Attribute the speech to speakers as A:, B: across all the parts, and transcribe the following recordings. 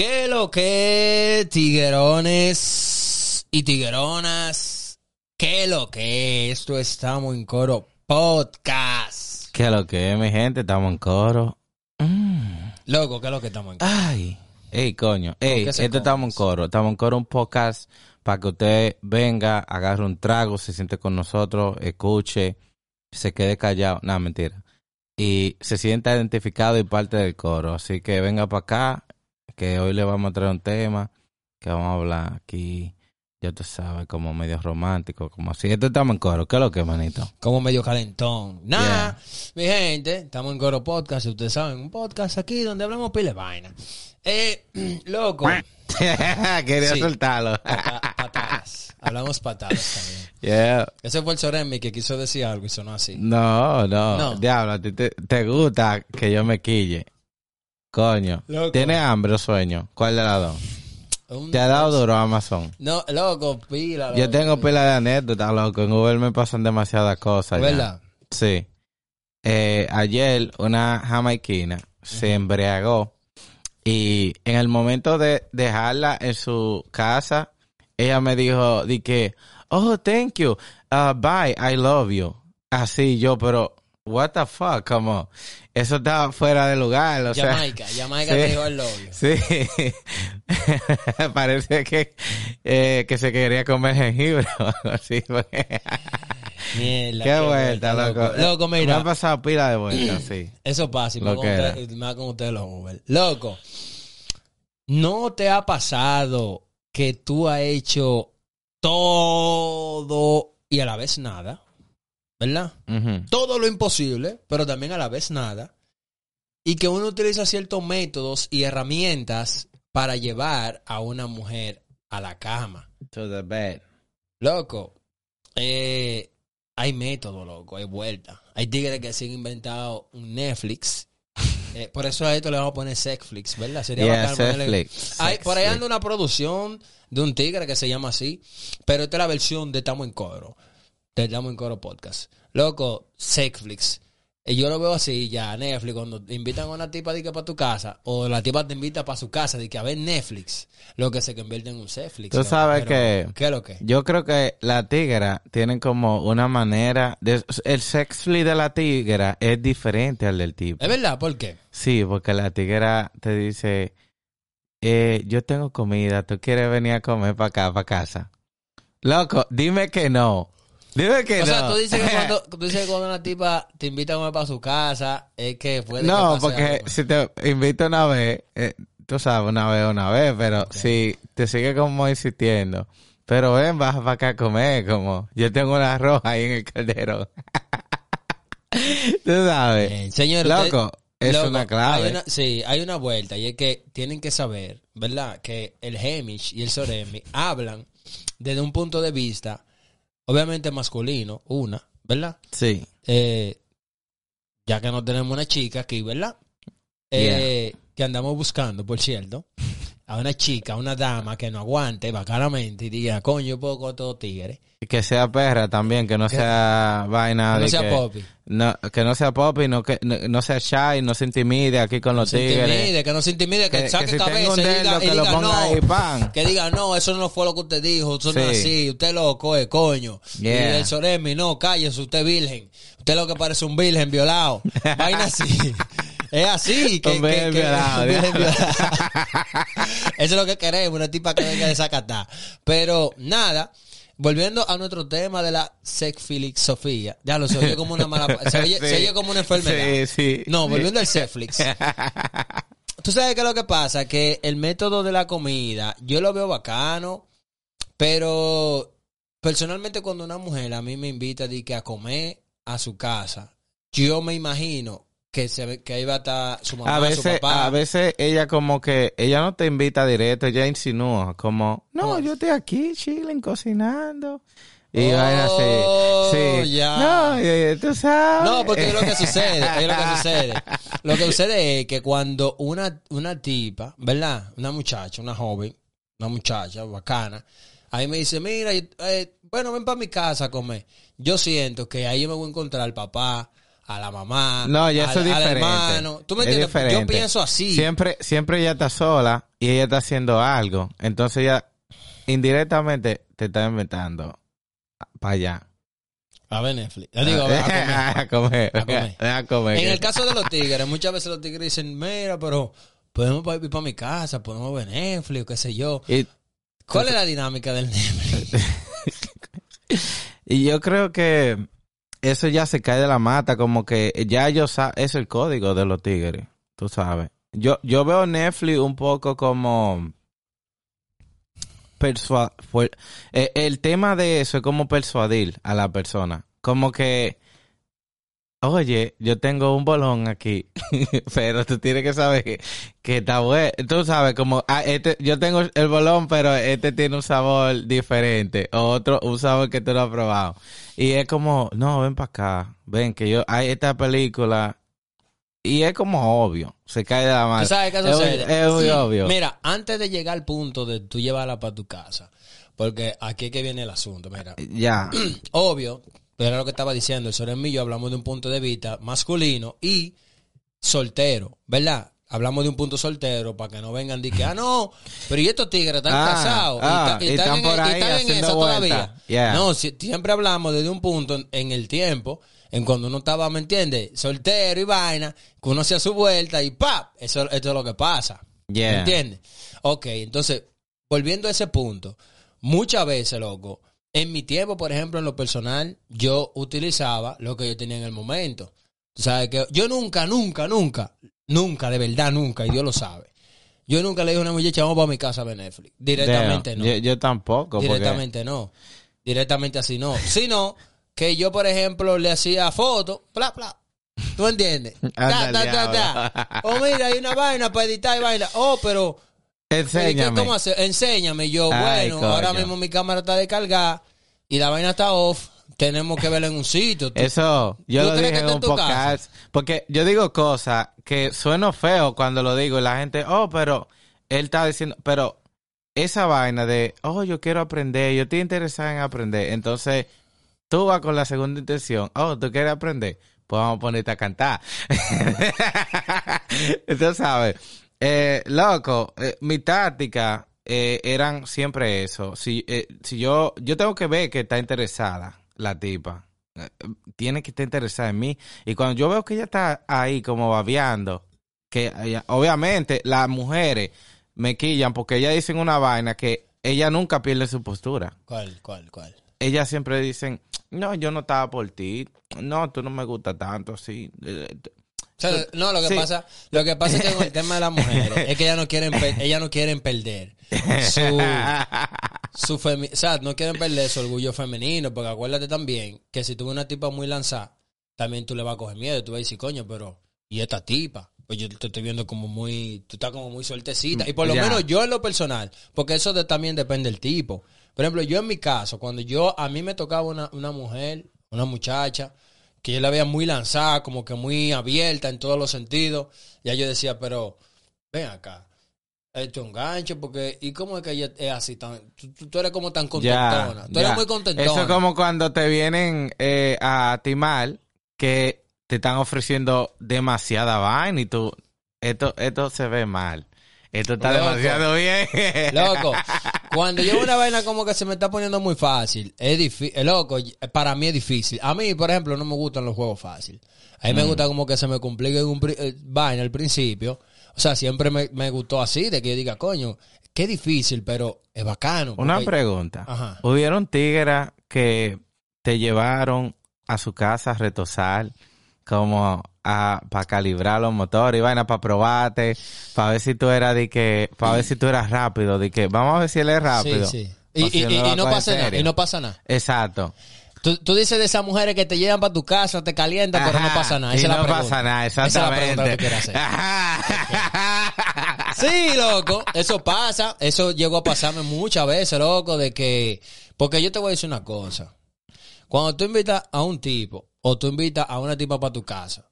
A: ¿Qué lo que, tiguerones y tigueronas? ¿Qué lo que? Esto estamos en coro podcast.
B: ¿Qué lo que mi gente? Estamos en coro.
A: Loco, ¿qué es lo que estamos en coro?
B: Ay. Ey, coño. Ey, esto estamos en coro. Estamos en coro un podcast para que usted venga, agarre un trago, se siente con nosotros, escuche, se quede callado. No, mentira. Y se sienta identificado y parte del coro. Así que venga para acá, que hoy le vamos a traer un tema que vamos a hablar aquí. Ya tú sabes, como medio romántico, como así. Esto estamos en coro. ¿Qué es lo que, manito?
A: Como medio calentón. Nada, mi gente, estamos en Coro Podcast. Ustedes saben, un podcast aquí donde hablamos pile vaina. Eh, loco.
B: Quería
A: Sí.
B: soltarlo.
A: pata- patadas. Hablamos patadas también.
B: yeah.
A: Ese fue el Soremi que quiso decir algo y sonó así.
B: No, no,
A: No.
B: Diablo, te, te gusta que yo me quille. Coño.
A: Loco.
B: ¿Tienes hambre o sueño? ¿Cuál de las dos?
A: Un-
B: ¿Te ha dado duro Amazon?
A: No, loco, pila.
B: Yo tengo pila de anécdotas, loco. En Uber me pasan demasiadas cosas. ya.
A: ¿Verdad?
B: Sí. Eh, ayer una jamaiquina se embriagó y en el momento de dejarla en su casa, ella me dijo, di que, oh, thank you, uh, bye, I love you. Así yo, pero, what the fuck, como, eso está fuera de lugar, o sea.
A: Jamaica, Jamaica
B: sí.
A: te dijo el novio.
B: Sí, parece que, eh, que se quería comer jengibre o algo así. porque-
A: Mierda,
B: Qué vuelta, loco.
A: Loco,
B: Me
A: mira.
B: han pasado pila de vueltas, sí.
A: Eso pasa y
B: era.
A: usted- con ustedes los Uber. Loco, ¿no te ha pasado que tú has hecho todo y a la vez nada? ¿Verdad? Todo lo imposible, pero también a la vez nada. Y que uno utiliza ciertos métodos y herramientas para llevar a una mujer a la cama.
B: To the bed.
A: Loco, eh, hay método, loco, hay vuelta. Hay tigres que se han inventado un Netflix. Eh, por eso a esto le vamos a poner Sexflix, ¿verdad? Sería
B: Yeah,
A: bacán ponerle-. Hay- por ahí anda una producción de un tigre que se llama así, pero esta es la versión de Estamos en Coro, de Estamos en Coro Podcast. Loco, Sexflix. Y yo lo veo así ya, Netflix, cuando te invitan a una tipa de que para tu casa, o la tipa te invita para su casa de que a ver Netflix, lo que se convierte en un Sexflix.
B: Tú
A: loco.
B: sabes
A: Pero,
B: que-
A: ¿Qué es lo que?
B: Yo creo que la tigra tienen como una manera de, el sexfly de la tigra es diferente al del tipo.
A: ¿Es verdad? ¿Por qué?
B: Sí, porque la tigra te dice, eh, yo tengo comida, tú quieres venir a comer para acá, para casa. Loco, dime que no. Dime que
A: O
B: no.
A: sea, tú dices que cuando, tú dices que cuando una tipa te invita a comer para su casa, es que puede
B: no,
A: que
B: porque
A: algo.
B: si te invito una vez, eh, tú sabes, una vez, una vez, pero si te sigue como insistiendo, pero ven, vas para acá a comer, como yo tengo una roja ahí en el caldero. tú sabes.
A: Bien, señor, usted-
B: Loco, es
A: Loco,
B: una clave.
A: hay una- sí, hay una vuelta y es que tienen que saber, ¿verdad? Que el Hemish y el Soremi hablan desde un punto de vista, obviamente masculino, una, ¿verdad?
B: Sí.
A: Eh, ya que no tenemos una chica aquí, ¿verdad? Eh, Que andamos buscando, por cierto, a una chica, a una dama que no aguante bacanamente y diga, coño, yo puedo con todos tigres.
B: Y que sea perra también, que no sea vaina
A: Que no sea
B: que,
A: popi.
B: No, que no sea popi, no, que, no, no sea shy, no se intimide aquí con los tigres.
A: intimide, que no se intimide, que,
B: Que-
A: saque
B: que si
A: cabeza
B: un
A: y diga,
B: dedo,
A: y
B: que lo
A: diga,
B: ponga
A: no,
B: ahí, pan.
A: que diga, no, eso no fue lo que usted dijo, eso no es
B: Sí.
A: así, usted loco es, coño.
B: Yeah.
A: Y el Soremi, no, cállese, usted virgen, usted lo que parece un virgen violado, vaina así. Es así, que, que- que-
B: violado.
A: Eso es lo que queremos, una tipa que venga de Zacatá. Pero nada, volviendo a nuestro tema de la sexfilix Sofía, ya lo se oye como una mala, se oye,
B: Sí.
A: se oye como una enfermedad.
B: Sí, sí.
A: No, volviendo al Netflix. tú sabes qué es lo que pasa, que el método de la comida, yo lo veo bacano, pero personalmente cuando una mujer a mí me invita que a comer a su casa, yo me imagino que se que ahí va a estar su mamá,
B: A
A: su
B: veces,
A: papá.
B: a veces ella como que, ella no te invita directo, ella insinúa como, no,
A: Oh.
B: yo estoy aquí chilling, cocinando. Y
A: Oh,
B: vaina así. Sí.
A: ya.
B: No, tú sabes.
A: No, porque es lo que sucede, es lo que sucede. Lo que sucede es que cuando una, una tipa, ¿verdad? Una muchacha, una joven, una muchacha bacana, ahí me dice, mira, eh, bueno, ven para mi casa a comer. Yo siento que ahí me voy a encontrar al papá, a la mamá,
B: No, ya
A: al,
B: eso es
A: al
B: diferente.
A: hermano. ¿Tú me
B: Es
A: entiendes? Yo pienso así.
B: Siempre, siempre ella está sola y ella está haciendo algo. Entonces ella indirectamente te está inventando para allá.
A: A ver Netflix. Yo digo, a comer.
B: a comer.
A: A comer.
B: A comer.
A: En el caso de los tigres, muchas veces los tigres dicen, mira, pero podemos ir para mi casa, podemos ver Netflix o qué sé yo.
B: Y,
A: ¿Cuál es la dinámica del Netflix?
B: y yo creo que eso ya se cae de la mata, como que ya ellos es el código de los tigres, tú sabes. Yo, yo veo Netflix un poco como eh, el tema de eso es como persuadir a la persona. Como que, oye, yo tengo un bolón aquí, pero tú tienes que saber que, que está bueno. Tú sabes, como, ah, este, yo tengo el bolón, pero este tiene un sabor diferente, o otro, un sabor que tú no has probado. Y es como, no, ven para acá, ven que yo, hay esta película, y es como obvio, se cae de la mano.
A: ¿Tú sabes qué
B: Es
A: sucede?
B: Es muy obvio.
A: Mira, antes de llegar al punto de tú llevarla para tu casa, porque aquí es que viene el asunto, mira.
B: Ya.
A: Obvio, era lo que estaba diciendo, el Soren y yo hablamos de un punto de vista masculino y soltero, ¿verdad? Hablamos de un punto soltero para que no vengan y que, ah, no, pero y estos tigres están
B: Ah,
A: casados
B: ah,
A: y,
B: y
A: y están,
B: están
A: en,
B: por
A: y
B: ahí
A: están en
B: haciendo
A: esa
B: vuelta.
A: todavía.
B: Yeah.
A: No, si- siempre hablamos desde un punto en, en el tiempo, en cuando uno estaba, ¿me entiendes? Soltero y vaina, que uno hacía su vuelta y ¡pap! Eso, esto es lo que pasa.
B: Yeah.
A: ¿Me entiendes? Ok, entonces, volviendo a ese punto, muchas veces, loco, en mi tiempo, por ejemplo, en lo personal, yo utilizaba lo que yo tenía en el momento. Tú sabes que yo nunca, nunca, nunca, nunca, de verdad, nunca, y Dios lo sabe. Yo nunca le dije a una muchacha, vamos para mi casa a ver Netflix. Directamente
B: Damn.
A: no.
B: Yo, yo tampoco. porque-
A: Directamente no. Directamente así no. Sino que yo, por ejemplo, le hacía fotos, bla, bla. ¿Tú entiendes? Ta, ta, ta, ta. O mira, hay una vaina para editar y vaina. Oh, pero... ¿y qué-
B: Enséñame.
A: ¿Cómo hacer? Enséñame. Y Yo,
B: Ay,
A: bueno, ahora mismo mi cámara está descargada y la vaina está off. Tenemos que verla en un sitio. Tú-
B: Eso, yo
A: ¿Tú
B: lo dije en un podcast. Porque yo digo cosas que sueno feo cuando lo digo y la gente, oh, pero él está diciendo, pero esa vaina de, oh, yo quiero aprender, yo estoy interesado en aprender. Entonces, tú vas con la segunda intención, oh, tú quieres aprender, pues vamos a ponerte a cantar. Entonces, sabes, eh, loco, eh, mi táctica eh, eran siempre eso. Si, eh, si yo, yo tengo que ver que está interesada la tipa. Eh, Tiene que estar interesada en mí. Y cuando yo veo que ella está ahí como babeando, que obviamente las mujeres me quillan porque ellas dicen una vaina que ella nunca pierde su postura.
A: ¿Cuál, cuál, cuál?
B: Ellas siempre dicen, no, yo no estaba por ti. No, tú no me gusta tanto así.
A: Sea, no, lo que
B: Sí.
A: pasa, lo que pasa es que con el tema de las mujeres es que ellas no quieren, ellas no quieren perder su, su femi- o sea, no quieren perder su orgullo femenino, porque acuérdate también que si tú ves una tipa muy lanzada, también tú le vas a coger miedo, tú vas a decir, coño, pero, ¿y esta tipa? Pues yo te estoy viendo como muy, tú estás como muy sueltecita. Y por lo menos yo en lo personal, porque eso de- también depende del tipo. Por ejemplo, yo en mi caso, cuando yo, a mí me tocaba una, una mujer, una muchacha, que yo la veía muy lanzada, como que muy abierta en todos los sentidos, ya yo decía, pero, ven acá. Esto es un gancho, porque, ¿y cómo es que ella es así? Tan, tú, tú- eres como tan contentona. tú
B: ya.
A: eres muy contentona.
B: Eso es como cuando te vienen eh, a timar que te están ofreciendo demasiada vaina y tú, esto, esto se ve mal. Esto está
A: Loco.
B: demasiado bien.
A: Loco, cuando veo una vaina como que se me está poniendo muy fácil, es difícil, loco, para mí es difícil. A mí, por ejemplo, no me gustan los juegos fáciles. A mí me gusta como que se me complique un eh, vaina al principio. O sea, siempre me, me gustó así, de que yo diga, coño, qué difícil, pero es bacano.
B: Una
A: porque-
B: pregunta.
A: Ajá.
B: ¿Hubieron tigras que te llevaron a su casa a retosar? Como para calibrar los motores y vaina para probarte, para ver si tú eras de que, para ver si tú eras rápido, de que vamos a ver si él es rápido.
A: Sí, sí. Y,
B: si
A: y- y- y
B: a
A: no pasa nada. Y no pasa nada.
B: Exacto.
A: Tú, tú dices de esas mujeres que te llevan para tu casa, te calientan, pero no pasa nada.
B: y
A: Esa es la
B: no
A: pregunta.
B: pasa nada,
A: Esa es la pregunta que
B: exactamente.
A: hacer.
B: Ajá.
A: Sí, loco, eso pasa, eso llegó a pasarme muchas veces, loco, de que, porque yo te voy a decir una cosa, cuando tú invitas a un tipo o tú invitas a una tipa para tu casa,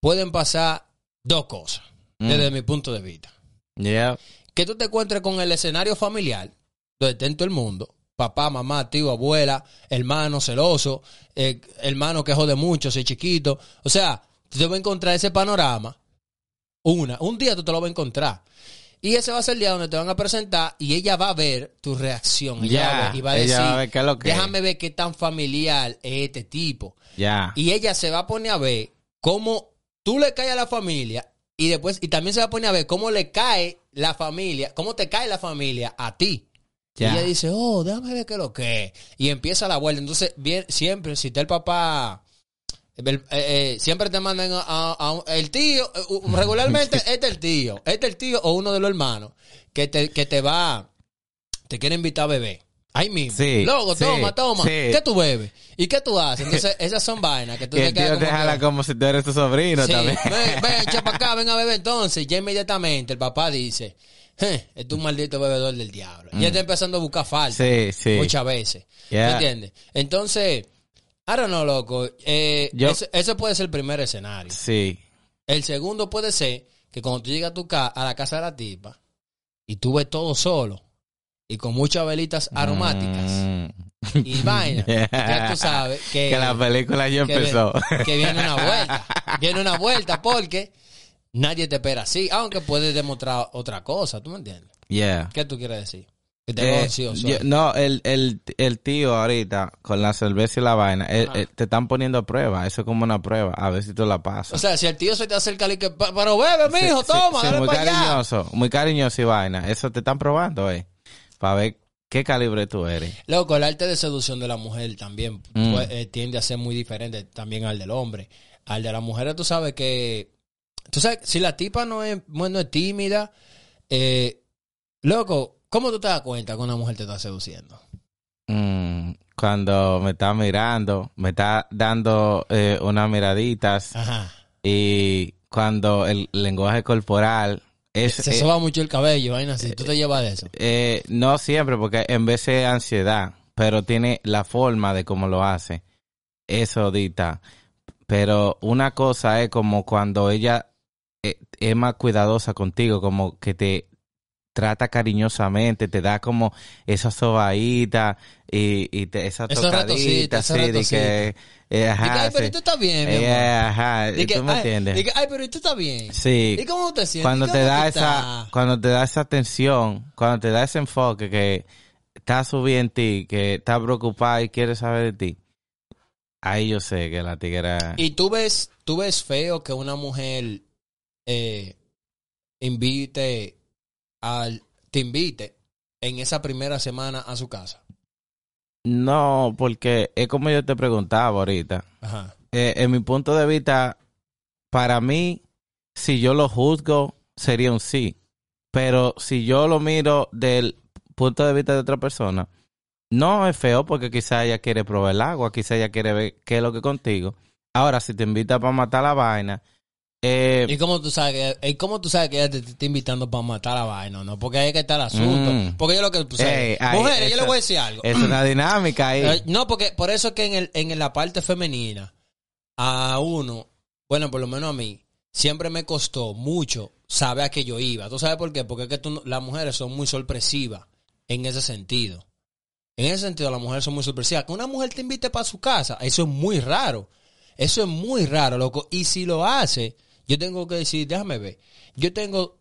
A: pueden pasar dos cosas,
B: Mm.
A: desde mi punto de vista.
B: Yeah.
A: Que tú te encuentres con el escenario familiar, donde está en todo el mundo, papá, mamá, tío, abuela, hermano celoso, eh, hermano que jode mucho, soy chiquito, o sea, tú te vas a encontrar ese panorama una, un día tú te lo vas a encontrar. Y ese va a ser el día donde te van a presentar y ella va a ver tu reacción. Ella va ver y va a decir,
B: va a ver qué es lo que es".
A: déjame ver qué tan familiar es este tipo.
B: Ya.
A: Y ella se va a poner a ver cómo tú le caes a la familia y después, y también se va a poner a ver cómo le cae la familia, cómo te cae la familia a ti.
B: Ya.
A: Y ella dice, oh, déjame ver qué es lo que es. Y empieza la vuelta. Entonces, bien, siempre, si está el papá, el- eh, eh, siempre te mandan a, a- a un- el tío, eh, regularmente este es el tío, este es el tío o uno de los hermanos que te, que te va, te quiere invitar a beber. Ahí mismo.
B: Sí,
A: Luego,
B: sí,
A: toma, toma.
B: sí.
A: ¿Qué tú bebes? ¿Y qué tú haces? Entonces, esas son vainas que tú te quedas
B: tío te
A: como que-
B: jala como si tú eres tu sobrino también.
A: ven, ven, echa para acá, ven a beber entonces. Ya inmediatamente el papá dice, "Je, es un maldito bebedor del diablo. Ya está empezando a buscar falta.
B: Mm. Sí, sí.
A: Muchas veces.
B: Yeah.
A: ¿Me entiendes? Entonces, I don't know, loco. Eh,
B: Yo-
A: ese puede ser el primer escenario.
B: Sí.
A: El segundo puede ser que cuando tú llegas a tu ca a la casa de la tipa y tú ves todo solo y con muchas velitas aromáticas
B: Mm.
A: y vaina, ya tú sabes que,
B: Que la película ya
A: que
B: empezó.
A: vi- Que, viene una vuelta. Viene una vuelta porque nadie te espera así, aunque puedes demostrar otra cosa, ¿tú me entiendes?
B: yeah.
A: ¿Qué tú quieres decir? Que tengo
B: Eh, yo- no, el, el, el tío ahorita con la cerveza y la vaina, eh,
A: Ajá.
B: eh, te están poniendo a prueba. Eso es como una prueba. A ver si tú la pasas.
A: O sea, si el tío se te acerca y que, "Pa- pero bebe, mijo,
B: Sí,
A: toma,
B: sí,
A: dale
B: muy
A: para allá.
B: cariñoso, muy cariñoso y vaina. Eso te están probando, eh. Para ver qué calibre tú eres.
A: Loco, el arte de seducción de la mujer también
B: Mm.
A: pues, eh, tiende a ser muy diferente también al del hombre. Al de la mujer, tú sabes que. Tú sabes, si la tipa no es, bueno, es tímida, eh, loco, ¿cómo tú te das cuenta que una mujer te está seduciendo?
B: Mm, cuando me está mirando, me está dando eh, unas miraditas
A: Ajá.
B: y cuando el lenguaje corporal es...
A: Se
B: eh,
A: soba mucho el cabello, vaina así. Tú te llevas de eso.
B: Eh, no siempre, porque en vez de ansiedad, pero tiene la forma de cómo lo hace. Eso dita. Pero una cosa es como cuando ella eh, es más cuidadosa contigo, como que te trata cariñosamente, te da como esa sobadita y, y te, esa
A: Esos
B: tocadita, así, de que... eh, ajá,
A: ay, pero
B: sí.
A: tú estás bien, mi
B: Eh, ajá,
A: Dice,
B: ¿tú me
A: ay,
B: entiendes?
A: dice, ay, pero tú estás bien.
B: Sí.
A: ¿Y cómo te sientes?
B: Cuando
A: ¿Y
B: te da esa, cuando te da esa atención, cuando te da ese enfoque que está subiendo en ti, que está preocupada y quiere saber de ti, ahí yo sé que la tigra.
A: Y tú ves, tú ves feo que una mujer eh, invite al, te invite en esa primera semana a su casa.
B: No, porque es como yo te preguntaba ahorita.
A: Ajá.
B: Eh, en mi punto de vista, para mí, si yo lo juzgo, sería un sí. Pero si yo lo miro del punto de vista de otra persona, no es feo porque quizá ella quiere probar el agua, quizá ella quiere ver qué es lo que contigo. Ahora, si te invita para matar la vaina, eh,
A: ¿Y cómo tú sabes que, y cómo tú sabes que ella te, te está invitando para matar la vaina? ¿no? Porque ahí que está el asunto.
B: Mm.
A: Porque yo lo que... tú sabes,
B: Ey,
A: mujeres, yo le voy a decir algo.
B: es una dinámica ahí.
A: Eh, No, porque por eso es que en, el, en la parte femenina, a uno, bueno, por lo menos a mí, siempre me costó mucho saber a qué yo iba. ¿Tú sabes por qué? Porque es que tú las mujeres son muy sorpresivas en ese sentido. En ese sentido, las mujeres son muy sorpresivas. Que una mujer te invite para su casa, eso es muy raro. Eso es muy raro, loco. Y si lo hace, yo tengo que decir, déjame ver. Yo tengo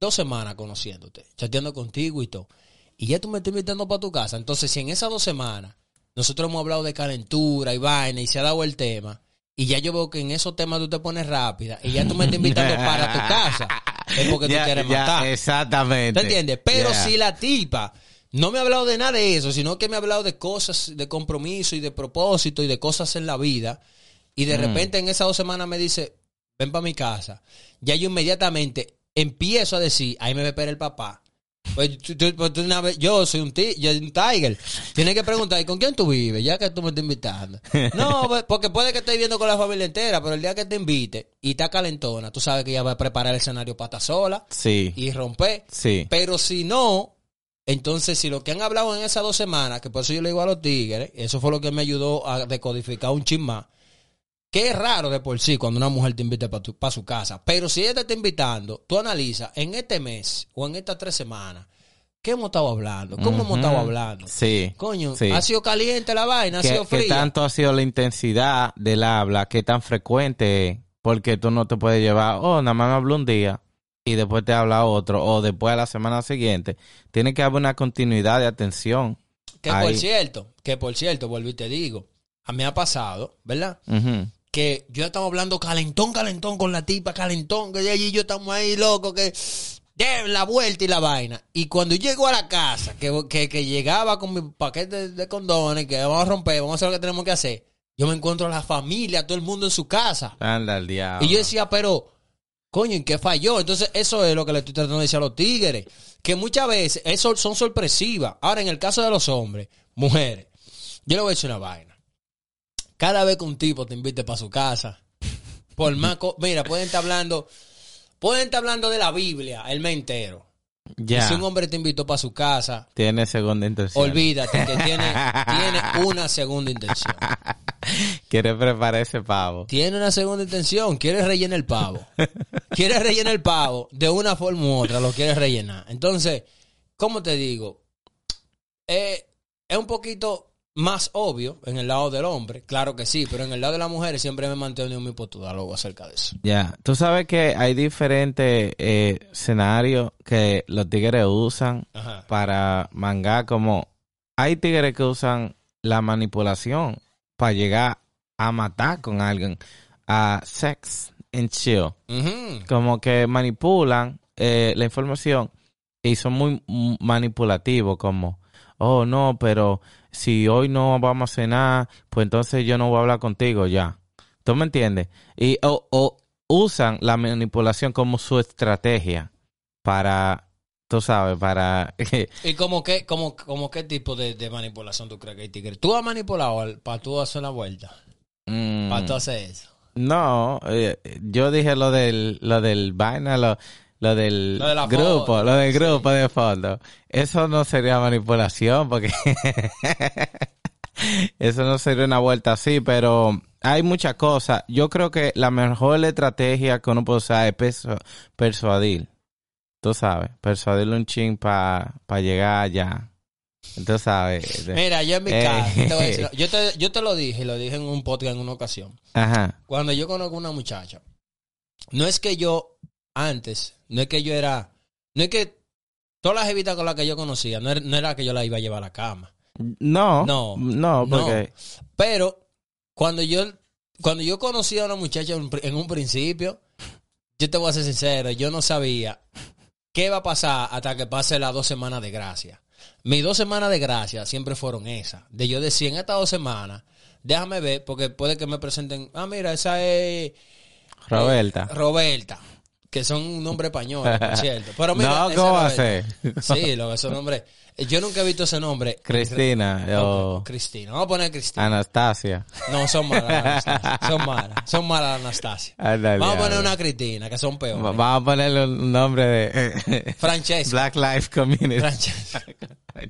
A: dos semanas conociéndote, chateando contigo y todo. Y ya tú me estás invitando para tu casa. Entonces, si en esas dos semanas nosotros hemos hablado de calentura y vaina y se ha dado el tema, y ya yo veo que en esos temas tú te pones rápida y ya tú me estás invitando para tu casa, es porque tú quieres matar.
B: Exactamente.
A: ¿Te entiendes? Pero
B: Yeah.
A: si la tipa no me ha hablado de nada de eso, sino que me ha hablado de cosas de compromiso y de propósito y de cosas en la vida, y de repente en esas dos semanas me dice, ven para mi casa, ya yo inmediatamente empiezo a decir, ahí me va a esperar el papá. Pues, tú- tú- pues, tú una vez- yo soy un, ti- yo soy un tiger. Tienes que preguntar, ¿y con quién tú vives? Ya que tú me estás invitando. No, pues, porque puede que estés viviendo con la familia entera, pero el día que te invite y está calentona, tú sabes que ella va a preparar el escenario para estar sola
B: Sí,
A: y romper.
B: sí.
A: Pero si no, entonces si lo que han hablado en esas dos semanas, que por eso yo le digo a los tigres, eso fue lo que me ayudó a decodificar un chin más, que es raro de por sí cuando una mujer te invita para su casa. Pero si ella te está invitando, tú analizas en este mes o en estas tres semanas, ¿qué hemos estado hablando? ¿Cómo hemos estado hablando?
B: Sí.
A: Coño,
B: Sí.
A: ha sido caliente la vaina, ha
B: ¿Qué,
A: sido
B: qué
A: fría.
B: tanto ha sido la intensidad del habla? ¿Qué tan frecuente es? Porque tú no te puedes llevar, oh, nada más me habló un día y después te habla otro, o después a la semana siguiente. Tiene que haber una continuidad de atención.
A: Que por cierto, que por cierto, vuelvo y te digo, a mí me ha pasado, ¿verdad? Que yo estaba hablando calentón, calentón con la tipa, calentón, que allí yo estamos ahí loco, que den la vuelta y la vaina. Y cuando llego a la casa, que, que, que llegaba con mi paquete de condones, que vamos a romper, vamos a hacer lo que tenemos que hacer, yo me encuentro a la familia, todo el mundo en su casa.
B: Anda al diablo.
A: Y yo decía, pero, coño, ¿en qué falló? Entonces, eso es lo que le estoy tratando de decir a los tigres. Que muchas veces eso son sorpresivas. Ahora, en el caso de los hombres, mujeres, yo le voy a decir una vaina. Cada vez que un tipo te invite para su casa, por más... co- Mira, pueden estar hablando... Pueden estar hablando de la Biblia, el mes entero. Y
B: ya
A: si un hombre te invitó para su casa,
B: tiene segunda intención.
A: olvídate que tiene, tiene una segunda intención.
B: Quiere preparar ese pavo.
A: Tiene una segunda intención, quiere rellenar el pavo. Quiere rellenar el pavo de una forma u otra, lo quiere rellenar. Entonces, ¿cómo te digo? Eh, es un poquito más obvio en el lado del hombre, claro que sí, pero en el lado de las mujeres siempre me he mantenido mi postura luego acerca de eso.
B: Ya, tú sabes que hay diferentes eh, escenarios que los tigres usan
A: Ajá.
B: para mangar como hay tigres que usan la manipulación para llegar a matar con alguien a sex and chill como que manipulan eh, la información y son muy manipulativos como oh no pero si hoy no vamos a cenar pues entonces yo no voy a hablar contigo ya ¿tú me entiendes? y o, o usan la manipulación como su estrategia para tú sabes para
A: ¿Y como qué, como, como qué tipo de, de manipulación tú crees que hay tigre? ¿Tú has manipulado al- para tú hacer una vuelta?
B: mm,
A: Para tú hacer eso.
B: No, eh, yo dije lo del, lo del vaina, lo, lo del
A: Lo de la
B: grupo,
A: foto,
B: lo del grupo de fondo. Eso no sería manipulación porque eso no sería una vuelta así, pero hay muchas cosas. Yo creo que la mejor estrategia que uno puede usar es persu- persuadir. Tú sabes, persuadirle un chin para llegar allá. Tú sabes.
A: Mira, yo en mi
B: Eh.
A: caso, te voy a decir, yo, te, yo te lo dije, lo dije en un podcast en una ocasión.
B: Ajá.
A: Cuando yo conozco una muchacha, no es que yo antes, no es que yo era, no es que todas las evitas con las que yo conocía, no era, no era que yo la iba a llevar a la cama.
B: No,
A: No,
B: no,
A: no.
B: porque
A: Pero cuando yo, cuando yo conocí a una muchacha en, en un principio, yo te voy a ser sincero, yo no sabía qué va a pasar hasta que pase las dos semanas de gracia. Mis dos semanas de gracia siempre fueron esas. De yo decir, en estas dos semanas, déjame ver, porque puede que me presenten, ah, mira, esa es...
B: Roberta.
A: Eh, Roberta. Que son un nombre español, por cierto. Pero mira,
B: no, ¿cómo va a ser?
A: Sí, lo, esos nombres. Yo nunca he visto ese nombre.
B: Cristina o
A: Cristina. Vamos a poner Cristina.
B: Anastasia.
A: No, son malas, Anastasia. Son malas. Son malas, Anastasia.
B: Ándale,
A: Vamos a poner una Cristina, que son
B: Va-
A: peores.
B: Vamos a ponerle un nombre de
A: Francesca.
B: Black Lives Community.
A: Francesca.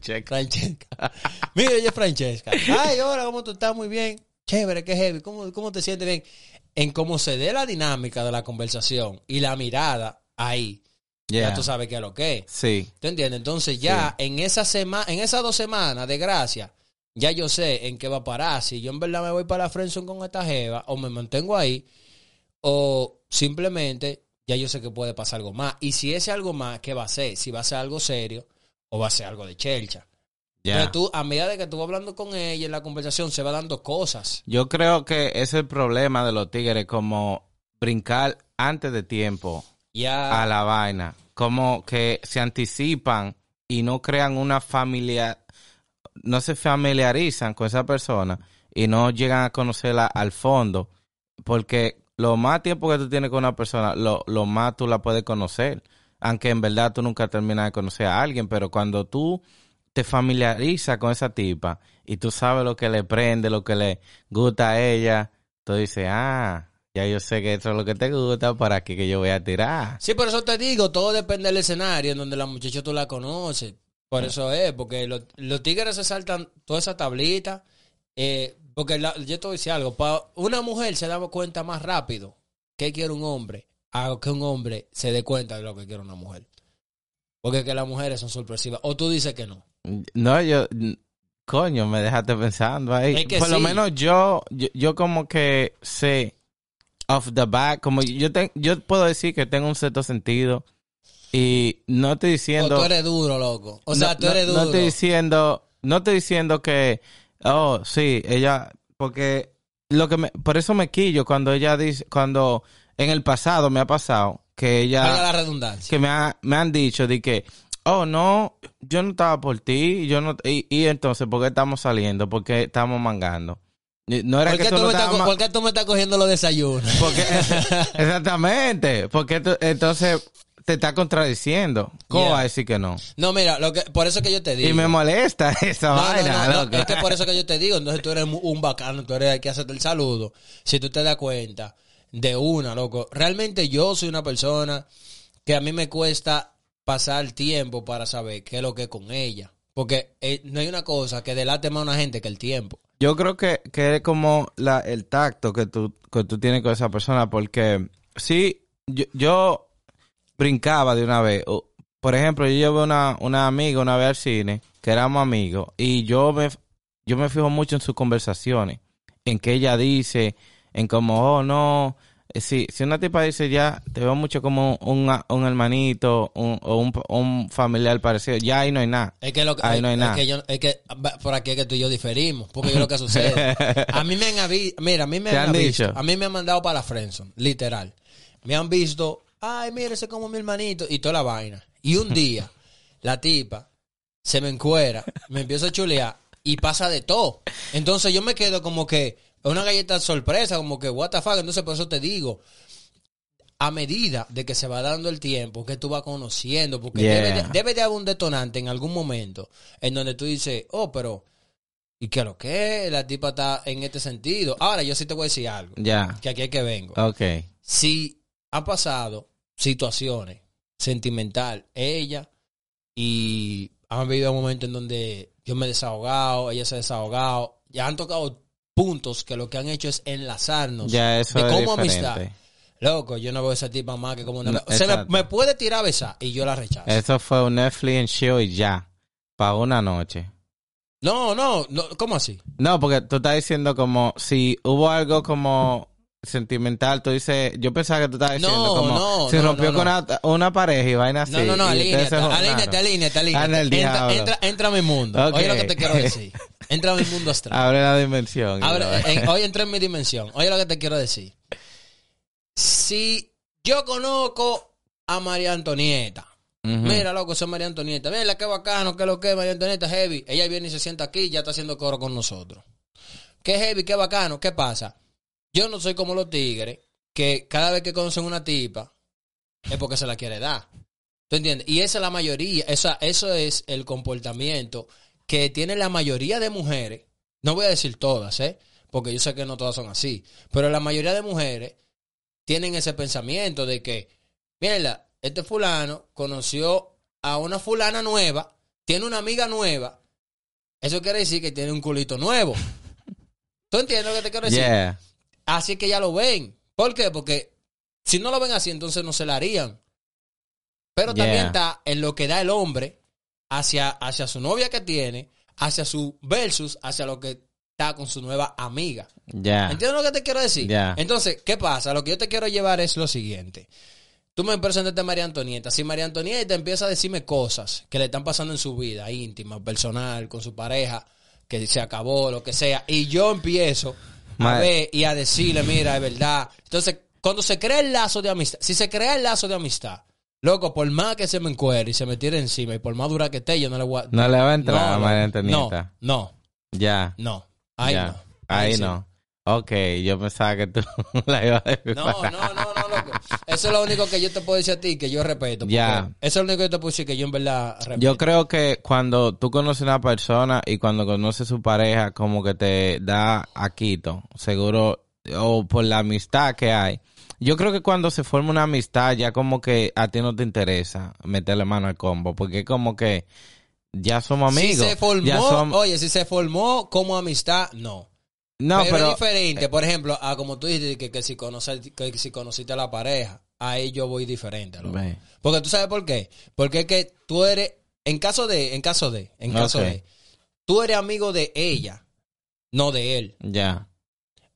B: Check.
A: Francesca. Mira, ella es Francesca. Ay, hola, ¿cómo tú estás? Muy bien. Chévere, qué heavy. ¿Cómo, ¿Cómo te sientes bien? En cómo se dé la dinámica de la conversación y la mirada ahí,
B: Yeah.
A: ya tú sabes qué es lo que es.
B: Sí.
A: ¿Tú entiendes? Entonces ya en esa semana, en esas dos semanas de gracia, ya yo sé en qué va a parar. Si yo en verdad me voy para la friendzone con esta jeva, o me mantengo ahí, o simplemente ya yo sé que puede pasar algo más. Y si ese algo más, ¿qué va a ser? Si va a ser algo serio o va a ser algo de chelcha.
B: Ya.
A: Entonces tú, a medida de que tú vas hablando con ella en la conversación, se va dando cosas.
B: Yo creo que ese es el problema de los tigres, como brincar antes de tiempo a la vaina. Como que se anticipan y no crean una familia, no se familiarizan con esa persona y no llegan a conocerla al fondo porque lo más tiempo que tú tienes con una persona, lo, lo más tú la puedes conocer. Aunque en verdad tú nunca terminas de conocer a alguien, pero cuando tú te familiarizas con esa tipa y tú sabes lo que le prende, lo que le gusta a ella, tú dices, ah, ya yo sé que eso es lo que te gusta, para aquí que yo voy a tirar.
A: Sí, por eso te digo, todo depende del escenario en donde la muchacha tú la conoces. Por eso es, porque los, los tigres se saltan toda esa tablita. eh, porque la- yo te voy a decir algo, pa- una mujer se da cuenta más rápido que quiere un hombre a que un hombre se dé cuenta de lo que quiere una mujer. Porque es que las mujeres son sorpresivas. O tú dices que no.
B: No, yo, coño, me dejaste pensando ahí.
A: Es que
B: Por lo menos yo, yo, yo como que sé, off the back, como yo, te- yo puedo decir que tengo un cierto sentido y no estoy
A: O
B: diciendo...
A: tú eres duro, loco. O sea,
B: no,
A: tú
B: no-
A: eres
B: no
A: duro.
B: estoy diciendo, no estoy diciendo que, oh, sí, ella, porque lo que me, por eso me quillo cuando ella dice, cuando en el pasado me ha pasado que ella,
A: la redundancia.
B: que me, ha- me han dicho de que, oh, no, yo no estaba por ti, yo no, y, y entonces, ¿por qué estamos saliendo? ¿Por qué estamos mangando? No era
A: ¿Por
B: que
A: qué,
B: tú
A: tú me estás, por qué tú me estás cogiendo los desayunos?
B: porque, exactamente, porque tú- entonces te está contradiciendo. ¿Cómo
A: Yeah.
B: va a decir que no?
A: No, mira, lo que, por eso que yo te digo.
B: Y me molesta esa
A: No,
B: vaina.
A: no, no,
B: loco.
A: es que por eso que yo te digo, entonces tú eres un bacano, tú eres el que hacerte el saludo. Si tú te das cuenta de una, loco. Realmente yo soy una persona que a mí me cuesta pasar tiempo para saber qué es lo que es con ella. Porque eh, no hay una cosa que delate más a una gente que el tiempo.
B: Yo creo que, que es como la, el tacto que tú, que tú tienes con esa persona, porque sí, yo, yo brincaba de una vez. Por ejemplo, yo llevé una, una amiga una vez al cine, que éramos amigos, y yo me, yo me fijo mucho en sus conversaciones, en que ella dice, en como, oh, no, si, si una tipa dice ya, te veo mucho como un, un hermanito un, o un, un familiar parecido, ya ahí no hay nada.
A: Es que lo que,
B: Ahí no hay
A: es
B: nada.
A: que yo- es que por aquí es que tú y yo diferimos, porque yo lo que sucede. A mí me han mira, a mí me
B: ¿Te
A: han,
B: han
A: visto,
B: dicho?
A: a mí me han mandado para la Friendzone, literal. Me han visto, ay, mira, ese es como mi hermanito y toda la vaina. Y un día la tipa se me encuera, me empieza a chulear y pasa de todo. Entonces yo me quedo como que una galleta sorpresa, como que what the fuck, entonces por eso te digo, a medida de que se va dando el tiempo, que tú vas conociendo, porque
B: Yeah.
A: debe, de, debe de haber un detonante en algún momento en donde tú dices, oh, pero, ¿y qué es lo que es? La tipa está en este sentido. Ahora, yo sí te voy a decir algo,
B: Ya,
A: que aquí es que vengo.
B: ok.
A: Si han pasado situaciones sentimental, ella, y han habido momentos en donde yo me he desahogado, ella se ha desahogado, ya han tocado puntos que lo que han hecho es enlazarnos
B: Ya eso
A: de como amistad. Loco, yo no veo a esa tipa más que como una...
B: No,
A: se me, puede tirar a besar y yo la rechazo.
B: Eso fue un Netflix and chill y ya. Para una noche.
A: No, no, no, ¿cómo así?
B: No, porque tú estás diciendo como si hubo algo como sentimental, tú dices, yo pensaba que tú estabas diciendo
A: No,
B: como
A: no, no,
B: rompió con una, una pareja y vaina así.
A: No, no, no, alíñate,
B: se
A: alíñate, alíñate, Entra, entra, entra a mi mundo. Oye lo que te quiero decir. Entra a mi mundo astral.
B: Abre la dimensión.
A: Abre- en- hoy entré en mi dimensión. Oye lo que te quiero decir. Si yo conozco a María Antonieta,
B: Ujú.
A: mira, loco, soy María Antonieta. Mira, qué bacano, qué lo que es María Antonieta, heavy. Ella viene y se sienta aquí y ya está haciendo coro con nosotros. Qué heavy, qué bacano. ¿Qué pasa? Yo no soy como los tigres, que cada vez que conocen una tipa, es porque se la quiere dar. ¿Tú entiendes? Y esa es la mayoría, esa, eso es el comportamiento que tiene la mayoría de mujeres. No voy a decir todas, ¿eh? Porque yo sé que no todas son así. Pero la mayoría de mujeres tienen ese pensamiento de que, mira, este fulano conoció a una fulana nueva, tiene una amiga nueva. Eso quiere decir que tiene un culito nuevo. ¿Tú entiendes lo que te quiero decir?
B: Yeah.
A: Así que ya lo ven. ¿Por qué? Porque si no lo ven así, entonces no se la harían. Pero también está en lo que da el hombre hacia, hacia su novia que tiene, hacia su versus, hacia lo que está con su nueva amiga.
B: Ya.
A: ¿Entiendes lo que te quiero decir?
B: Ya.
A: Entonces, ¿qué pasa? Lo que yo te quiero llevar es lo siguiente. Tú me presentaste a María Antonieta. Si María Antonieta empieza a decirme cosas que le están pasando en su vida íntima, personal, con su pareja, que se acabó, lo que sea, y yo empiezo a ver y a decirle, mira, es verdad. Entonces, cuando se crea el lazo de amistad, si se crea el lazo de amistad, loco, por más que se me encuere y se me tire encima y por más dura que esté, yo no le voy a...
B: No le va a entrar a
A: no,
B: María
A: no,
B: Antonieta.
A: no,
B: Ya.
A: no. Ahí
B: ya.
A: no.
B: Ahí
A: sí.
B: no. Ok, yo pensaba que tú la ibas a decir.
A: No, no, no, no, loco. Eso es lo único que yo te puedo decir a ti, que yo respeto.
B: Ya.
A: Eso es lo único que yo te puedo decir que yo en verdad respeto.
B: Yo creo que cuando tú conoces a una persona y cuando conoces a su pareja, como que te da aquito, seguro, o por la amistad que hay. Yo creo que cuando se forma una amistad, ya como que a ti no te interesa meterle mano al combo, porque como que ya somos amigos.
A: Si se formó, oye, si se formó como amistad, no.
B: no,
A: pero,
B: pero,
A: es diferente, por ejemplo, a como tú dijiste que, que si conoces, que si conociste a la pareja, ahí yo voy diferente. loco. Porque tú sabes por qué. Porque es que tú eres, en caso de, en caso de, en caso de, tú eres amigo de ella, no de él.
B: ya.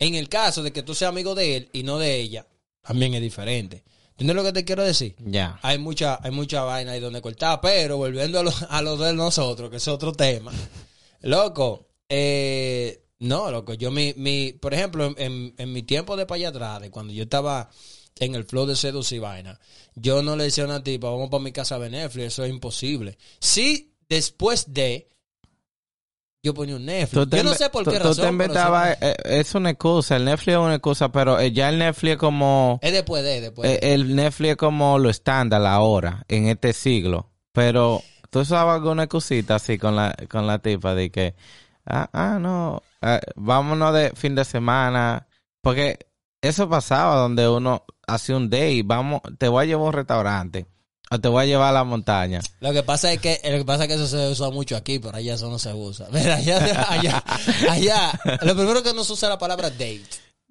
A: En el caso de que tú seas amigo de él y no de ella, también es diferente. ¿Entiendes lo que te quiero decir?
B: Ya.
A: Hay mucha, hay mucha vaina ahí donde cortar, pero volviendo a lo, a lo de nosotros, que es otro tema. Loco, eh, no, loco, yo mi, mi, por ejemplo, en, en- en mi tiempo de para allá atrás, de cuando yo estaba en el flow de seducir vaina, yo no le decía a una tipa, vamos para mi casa a ver Netflix, eso es imposible. Sí, después de, yo ponía un Netflix.
B: Tú
A: Yo no sé por
B: tú-
A: qué
B: tú
A: razón.
B: te
A: pero siempre-
B: eh, es una excusa, el Netflix es una excusa, pero eh, ya el Netflix es como...
A: Es después de, después de.
B: Eh, el Netflix es como lo estándar ahora, en este siglo. Pero tú sabes alguna cosita así con la, con la tipa de que, ah, ah no, eh, vámonos de fin de semana. Porque eso pasaba donde uno hacía un day, vamos, te voy a llevar a un restaurante o te voy a llevar a la montaña.
A: Lo que pasa es que lo que pasa es que eso se usa mucho aquí, pero allá eso no se usa. Mira, allá, allá, allá, lo primero que no se usa es la palabra date.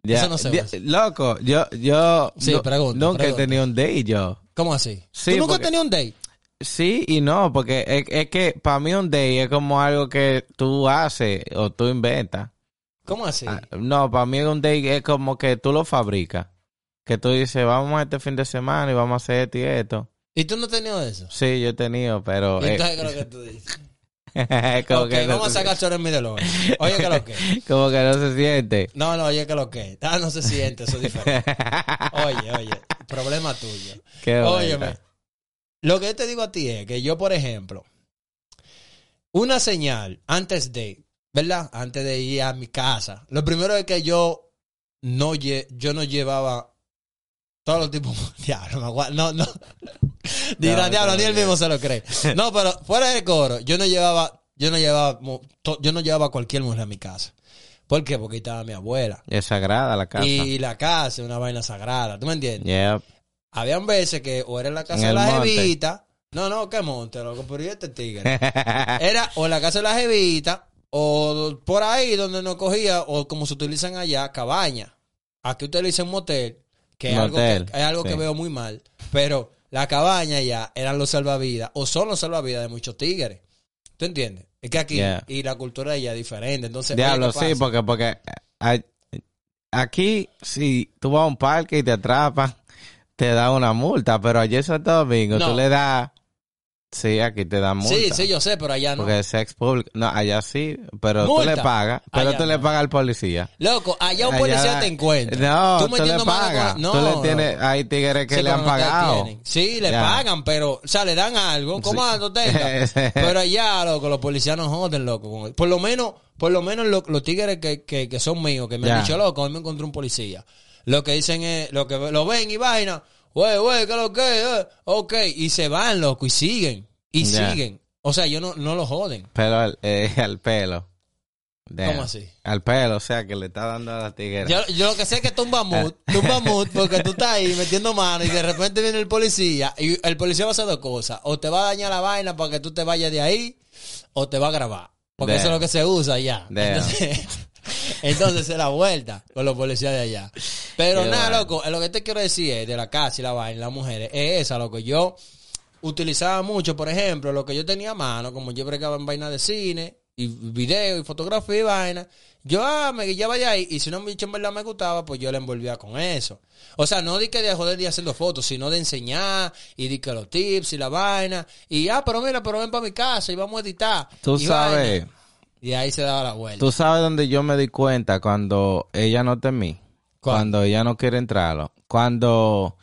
B: Ya,
A: Eso no se
B: ya,
A: usa.
B: Loco, yo, yo
A: Sí,
B: nu-
A: pregunta,
B: nunca
A: pregunta.
B: he tenido un day yo.
A: ¿Cómo así?
B: Sí,
A: ¿Tú nunca
B: porque-
A: has tenido un date?
B: Sí y no, porque es, es que para mí un day es como algo que tú haces o tú inventas.
A: ¿Cómo así?
B: Ah, No, para mí un day es como que tú lo fabricas. Que tú dices, vamos a este fin de semana y vamos a hacer esto y esto.
A: ¿Y tú no has tenido eso?
B: Sí, yo he tenido, pero...
A: ¿Y
B: eh,
A: entonces es lo que tú dices?
B: es como, que no
A: vamos a sacar en mi delón. Oye, ¿qué es lo que?
B: como que no se siente.
A: No, no, oye, ¿qué es lo que? Ah, no se siente, eso es diferente. Oye, oye, problema tuyo.
B: Qué
A: Óyeme, lo que yo te digo a ti es que yo, por ejemplo, una señal antes de, ¿verdad? Antes de ir a mi casa, lo primero es que yo no, lle- yo no llevaba todos los tipos, aguanta- no, no, dirá,
B: No,
A: diablo,
B: no,
A: ni él
B: no.
A: mismo se lo cree. No, pero fuera de coro, yo no llevaba, yo no llevaba, yo no llevaba cualquier mujer a mi casa. ¿Por qué? Porque ahí estaba mi abuela.
B: Es sagrada la casa.
A: Y la casa es una vaina sagrada, ¿tú me entiendes?
B: Yep.
A: Habían veces que o era en la casa
B: En
A: de la
B: monte.
A: jevita. No, no, que monte, loco, pero ¿y este tigre? Era o en la casa de la jevita, o por ahí donde nos cogía, o como se utilizan allá, cabaña. Aquí utilizan motel, que es algo, que, es algo que veo muy mal. Pero la cabaña ya eran los salvavidas, o son los salvavidas de muchos tigres. ¿Tú entiendes? Es que aquí,
B: Yeah.
A: y la cultura ella es diferente. Entonces,
B: Diablo,
A: ¿qué
B: sí, porque, porque aquí, si tú vas a un parque y te atrapan, te da una multa, pero allí en Santo Domingo
A: No.
B: tú le das, sí, aquí te dan multa.
A: Sí, sí, yo sé, pero allá no.
B: Porque es sex público. No, allá sí, pero tú
A: Multa.
B: le pagas, pero
A: Allá
B: tú le
A: no.
B: pagas al policía.
A: Loco, allá un
B: Allá-
A: policía te encuentra.
B: No, tú, le
A: metiendo mano
B: pagas.
A: con- No,
B: tú le
A: no.
B: tienes, hay tigres que
A: Sí,
B: le han
A: no
B: pagado.
A: Sí, le
B: Ya.
A: pagan, pero, o sea, le dan algo. ¿Cómo
B: Sí.
A: ando tenga? Pero allá, loco, los policías no joden, loco. Por lo menos, por lo menos lo- los tigres que, que, que son míos, que me
B: Ya.
A: han dicho, loco, hoy me encontré un policía. Lo que dicen es, lo que lo ven y vaina, güey, güey, ¿qué es lo que? Ok, y se van, loco, y siguen, y
B: Ya.
A: siguen. O sea, yo no, no lo joden.
B: Pero al, eh, al pelo. Damn.
A: ¿Cómo así?
B: Al pelo, o sea, que le está dando a la tiguera.
A: Yo, yo lo que sé es que tumba mood, tumba mood porque tú estás ahí metiendo mano y de repente viene el policía y el policía va a hacer dos cosas. O te va a dañar la vaina para que tú te vayas de ahí o te va a grabar. Porque eso es lo que se usa.
B: Damn.
A: Entonces, entonces es la vuelta con los policías de allá. Pero
B: Qué
A: nada,
B: bueno.
A: loco, lo que te quiero decir es de la casa y la vaina, las mujeres, es esa, loco. Yo utilizaba mucho, por ejemplo, lo que yo tenía a mano, como yo bregaba en vaina de cine, y video, y fotografía y vaina. Yo, ah, me guillaba de ahí, y si una bicho en verdad me gustaba, pues yo la envolvía con eso. O sea, no di que de joder de haciendo fotos, sino de enseñar, y di que los tips y la vaina. Y, ah, pero mira, pero ven para mi casa y vamos a editar.
B: Tú
A: y
B: sabes,
A: vaina. Y ahí se daba la vuelta.
B: tú sabes donde yo me di cuenta cuando ella no temí.
A: ¿Cuál?
B: Cuando ella no quiere entrarlo. Cuando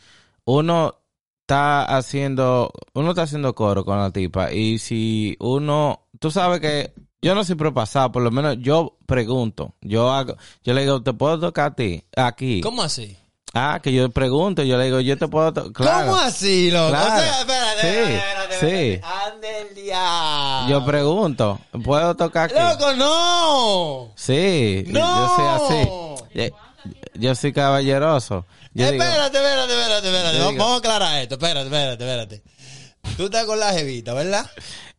B: uno está haciendo, uno está haciendo coro con la tipa y si uno, tú sabes que yo no soy propasado, por lo menos yo pregunto. Yo hago, yo le digo, ¿te puedo tocar a ti? Aquí.
A: ¿Cómo así?
B: Ah, que yo pregunto, yo le digo, yo te puedo tocar. Claro.
A: ¿Cómo así, loco?
B: Claro.
A: O sea, espérate,
B: Sí,
A: espérate, espérate,
B: sí.
A: Ande diablo.
B: Yo pregunto, ¿puedo tocar aquí?
A: Loco, no.
B: Sí,
A: ¡No!
B: yo soy así. Yo, soy caballeroso. Yo digo,
A: espérate, espérate, espérate, espérate. Vamos,
B: digo-
A: vamos a aclarar esto. Espérate, espérate, espérate. Tú estás con la jevita, ¿verdad?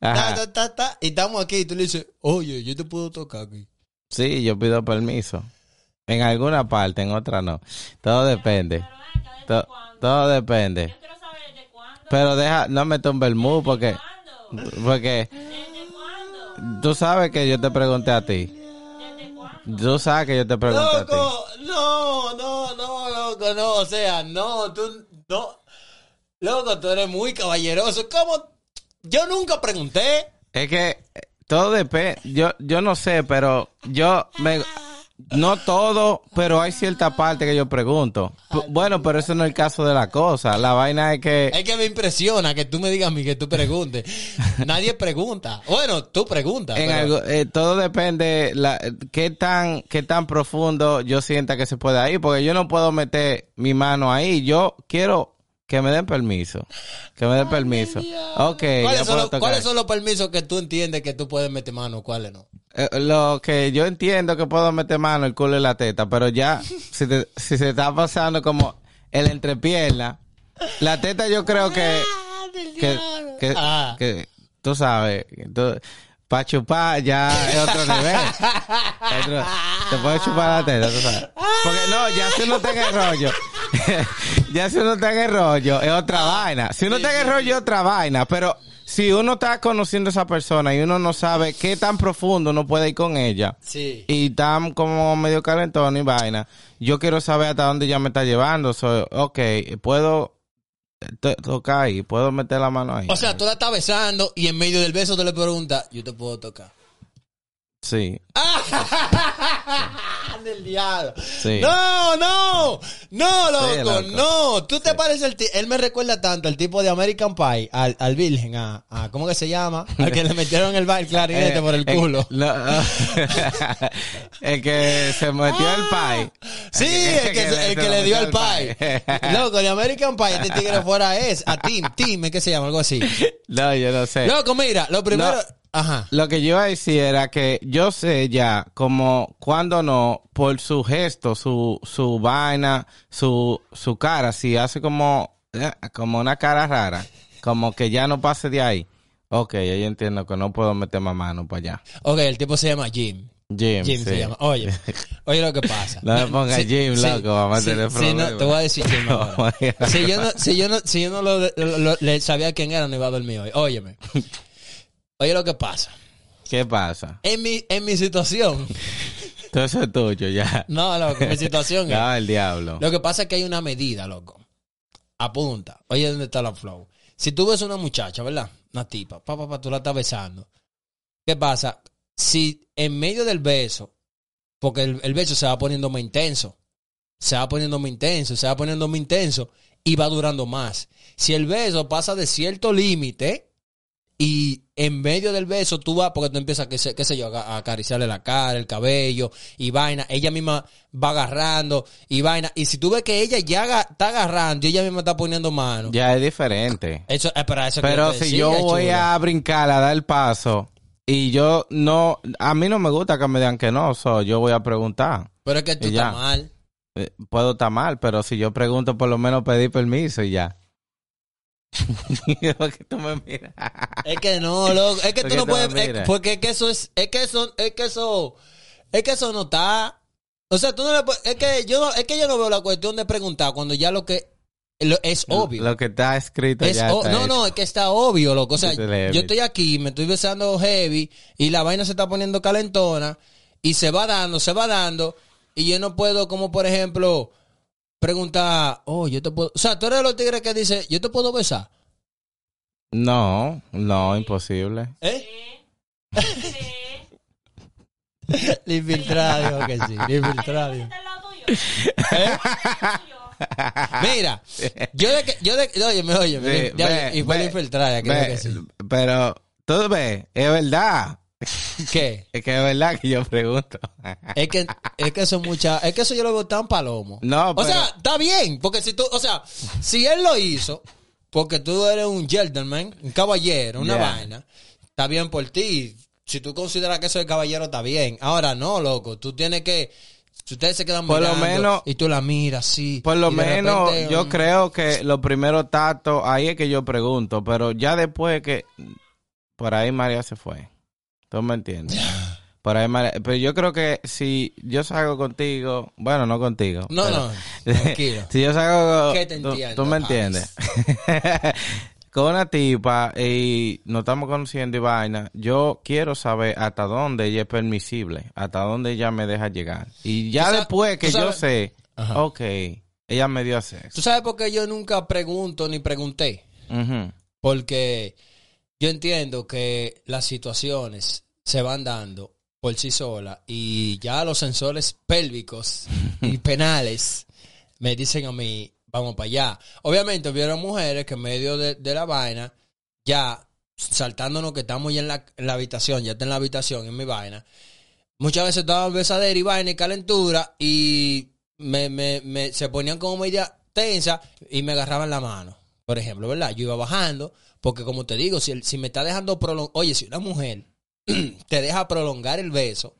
B: Ajá.
A: Ta, ta, ta, ta, y estamos aquí y tú le dices, oye, yo te puedo tocar aquí.
B: sí, yo pido permiso. En alguna parte, en otra no. Todo depende. To- todo depende.
C: Quiero saber desde cuándo.
B: Pero deja, no me tumbe el mood porque,
C: ¿Cuándo?
B: Porque tú sabes que yo te pregunté a ti. Tú sabes que yo te pregunté a ti.
A: Loco, no, no, no, loco, no. O sea, no, tú, no. Loco, tú eres muy caballeroso. ¿Cómo? Yo nunca pregunté.
B: Es que todo depende. Yo, yo no sé, pero yo me. No todo, pero hay cierta parte que yo pregunto. P- Bueno, pero eso no es el caso de la cosa. La vaina es que.
A: Es que me impresiona que tú me digas a mí que tú preguntes. Nadie pregunta. Bueno, tú preguntas.
B: En
A: pero-
B: algo, eh, todo depende la, qué tan qué tan profundo yo sienta que se puede ir, porque yo no puedo meter mi mano ahí. Yo quiero que me den permiso, que me den permiso. Ok,
A: ¿Cuáles, son los, cuáles son los permisos que tú entiendes que tú puedes meter mano? ¿Cuáles no?
B: Eh, lo que yo entiendo que puedo meter mano el culo y la teta, pero ya si, te- si se está pasando como el entrepierna, la teta yo creo que que, que,
A: Ah.
B: que tú sabes, para chupar ya es otro nivel. Otro- te puedes chupar la teta, tú sabes. Porque no, ya si uno está en el rollo, ya si uno está en el rollo es otra vaina. Si uno está en el rollo es otra vaina, pero si uno está conociendo a esa persona y uno no sabe qué tan profundo uno puede ir con ella
A: Sí.
B: y tan como medio calentón y vaina, yo quiero saber hasta dónde ya me está llevando. So, ok, puedo to- tocar ahí, puedo meter la mano ahí.
A: O sea, tú la estás besando y en medio del beso tú le preguntas, yo te puedo tocar.
B: Sí,
A: del diablo.
B: sí.
A: No, no, no, loco, no. Tú te pareces el ti- Él me recuerda tanto al tipo de American Pie, al, al virgen, a, a- ¿cómo que se llama? Al que le metieron el, el clarinete
B: Eh,
A: por el
B: eh,
A: culo.
B: no, el que se metió el pie.
A: Sí, el que, se- el que le dio el pie. Loco, de American Pie, este tigre fuera es, a Tim, Tim, que se llama, algo así.
B: no, yo no sé.
A: Loco, mira, lo primero,
B: No.
A: Ajá.
B: Lo que yo iba a decir era que yo sé ya como cuando no, por su gesto, su, su vaina, su, su cara, si hace como, eh, como una cara rara, como que ya no pase de ahí. Ok, yo entiendo que no puedo meter más mano para allá.
A: Ok, el tipo se llama Jim.
B: Jim,
A: Jim
B: sí.
A: se llama. Oye, oye lo que pasa.
B: No me pongas Jim, loco, vamos a tener problemas.
A: no, te voy a decir Jim ahora. si yo no, si yo no, si yo no lo, lo- lo- le sabía quién era, no iba a dormir hoy. Óyeme. Oye lo que pasa.
B: ¿Qué pasa?
A: En mi, en mi situación,
B: Todo eso es tuyo ya.
A: no, loco, mi situación es,
B: Ya el diablo.
A: lo que pasa es que hay una medida, loco. Apunta. Oye, ¿dónde está la flow? Si tú ves una muchacha, ¿verdad? Una tipa, pa, pa, pa, tú la estás besando. ¿Qué pasa? Si en medio del beso, porque el, el beso se va poniendo más intenso, se va poniendo más intenso, se va poniendo más intenso y va durando más. Si el beso pasa de cierto límite y en medio del beso tú vas, porque tú empiezas, qué sé, qué sé yo, a acariciarle la cara, el cabello y vaina, ella misma va agarrando y vaina. Y si tú ves que ella ya aga- está agarrando y ella misma está poniendo mano,
B: Ya es diferente.
A: eso es para eso
B: Pero si
A: decía,
B: yo voy
A: chula.
B: a brincar, a dar el paso, y yo no, a mí no me gusta que me digan que no, so, yo voy a preguntar.
A: Pero es que tú estás mal.
B: Eh, Puedo estar mal, pero si yo pregunto, por lo menos pedir permiso y ya. ¿Por qué tú me miras?
A: Es que no, loco. Es que
B: ¿Por
A: tú no puedes. es- porque es que eso es. Es que eso. Es que eso. Es que eso no está. O sea, tú no le puedes. Es que yo, no- es que yo no veo la cuestión de preguntar cuando ya lo que. lo- es obvio.
B: Lo que está escrito
A: Es
B: ya
A: o-
B: está
A: no,
B: hecho.
A: no, es que está obvio, loco. O sea, yo estoy aquí, me estoy besando heavy y la vaina se está poniendo calentona y se va dando, se va dando y yo no puedo, como por ejemplo, preguntar, oh, yo te puedo. O sea, tú eres de los tigres que dice, yo te puedo besar.
B: No, no, imposible.
A: ¿Eh? Infiltrada, dijo que sí. La infiltrada. dijo.
C: ¿Está al lado tuyo?
A: ¿Eh? Mira, yo de que, yo de que, óyeme, óyeme,
B: Sí,
A: y
B: ve,
A: infiltrada, que sí.
B: Pero, tú ves, es verdad.
A: ¿Qué?
B: Es que es verdad que yo pregunto.
A: Es que, es que eso es mucha, es que eso yo lo veo tan palomo.
B: No,
A: O
B: pero-
A: sea, está bien, porque si tú, o sea, si él lo hizo, porque tú eres un gentleman, un caballero, una
B: Yeah.
A: vaina, está bien por ti. Si tú consideras que eso es caballero, está bien. Ahora no, loco, tú tienes que, si ustedes se quedan
B: Por lo menos-
A: y tú la miras así.
B: Por lo menos
A: repente,
B: yo creo que los primeros tactos, ahí es que yo pregunto, pero ya después que por ahí María se fue. ¿Tú me entiendes? Por ahí pero yo creo que si yo salgo contigo, bueno, no contigo.
A: No,
B: pero-
A: no, tranquilo.
B: si yo salgo
A: Que te
B: tú-
A: entiendo,
B: tú, me entiendes. con una tipa y nos estamos conociendo y vaina, yo quiero saber hasta dónde ella es permisible, hasta dónde ella me deja llegar. Y ya
A: Tú
B: después que
A: tú
B: yo sé,
A: Ajá.
B: ok, ella me dio
A: ¿Tú
B: sexo.
A: sabes por qué yo nunca pregunto ni pregunté? Porque yo entiendo que las situaciones se van dando por sí solas y ya los sensores pélvicos y penales me dicen a mí, vamos para allá. Obviamente hubieron mujeres que en medio de, de la vaina, ya saltándonos que estamos ya en la, en la habitación, ya está en la habitación, en mi vaina, muchas veces estaban besadera y vaina y calentura y me, me, me- se ponían como media tensa y me agarraban la mano, por ejemplo, ¿verdad? Yo iba bajando, porque como te digo, si, el- si me está dejando prolongar, oye, si una mujer te deja prolongar el beso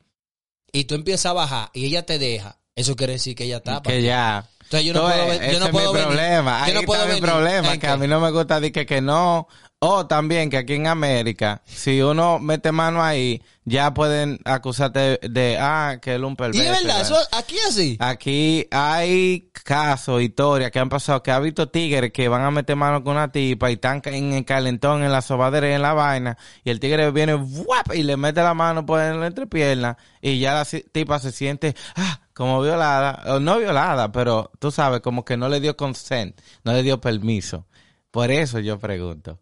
A: y tú empiezas a bajar y ella te deja, eso quiere decir que ella está.
B: Que ya.
A: Entonces yo no puedo, ven- yo no
B: es
A: puedo
B: mi
A: venir-
B: problema.
A: yo no puedo
B: mi
A: venir-
B: problema,
A: ¿en
B: que a mí no me gusta decir que, que no. O también que aquí en América, si uno mete mano ahí, ya pueden acusarte de, ah, que es un
A: Y
B: perverso.
A: es verdad, aquí así.
B: Aquí hay casos, historias que han pasado, que ha visto tigres que van a meter mano con una tipa y están en el calentón, en la sobadera y en la vaina, y el tigre viene ¡guap! y le mete la mano por la entrepierna y ya la tipa se siente ah, como violada, o no violada, pero tú sabes, como que no le dio consent, no le dio permiso. Por eso yo pregunto.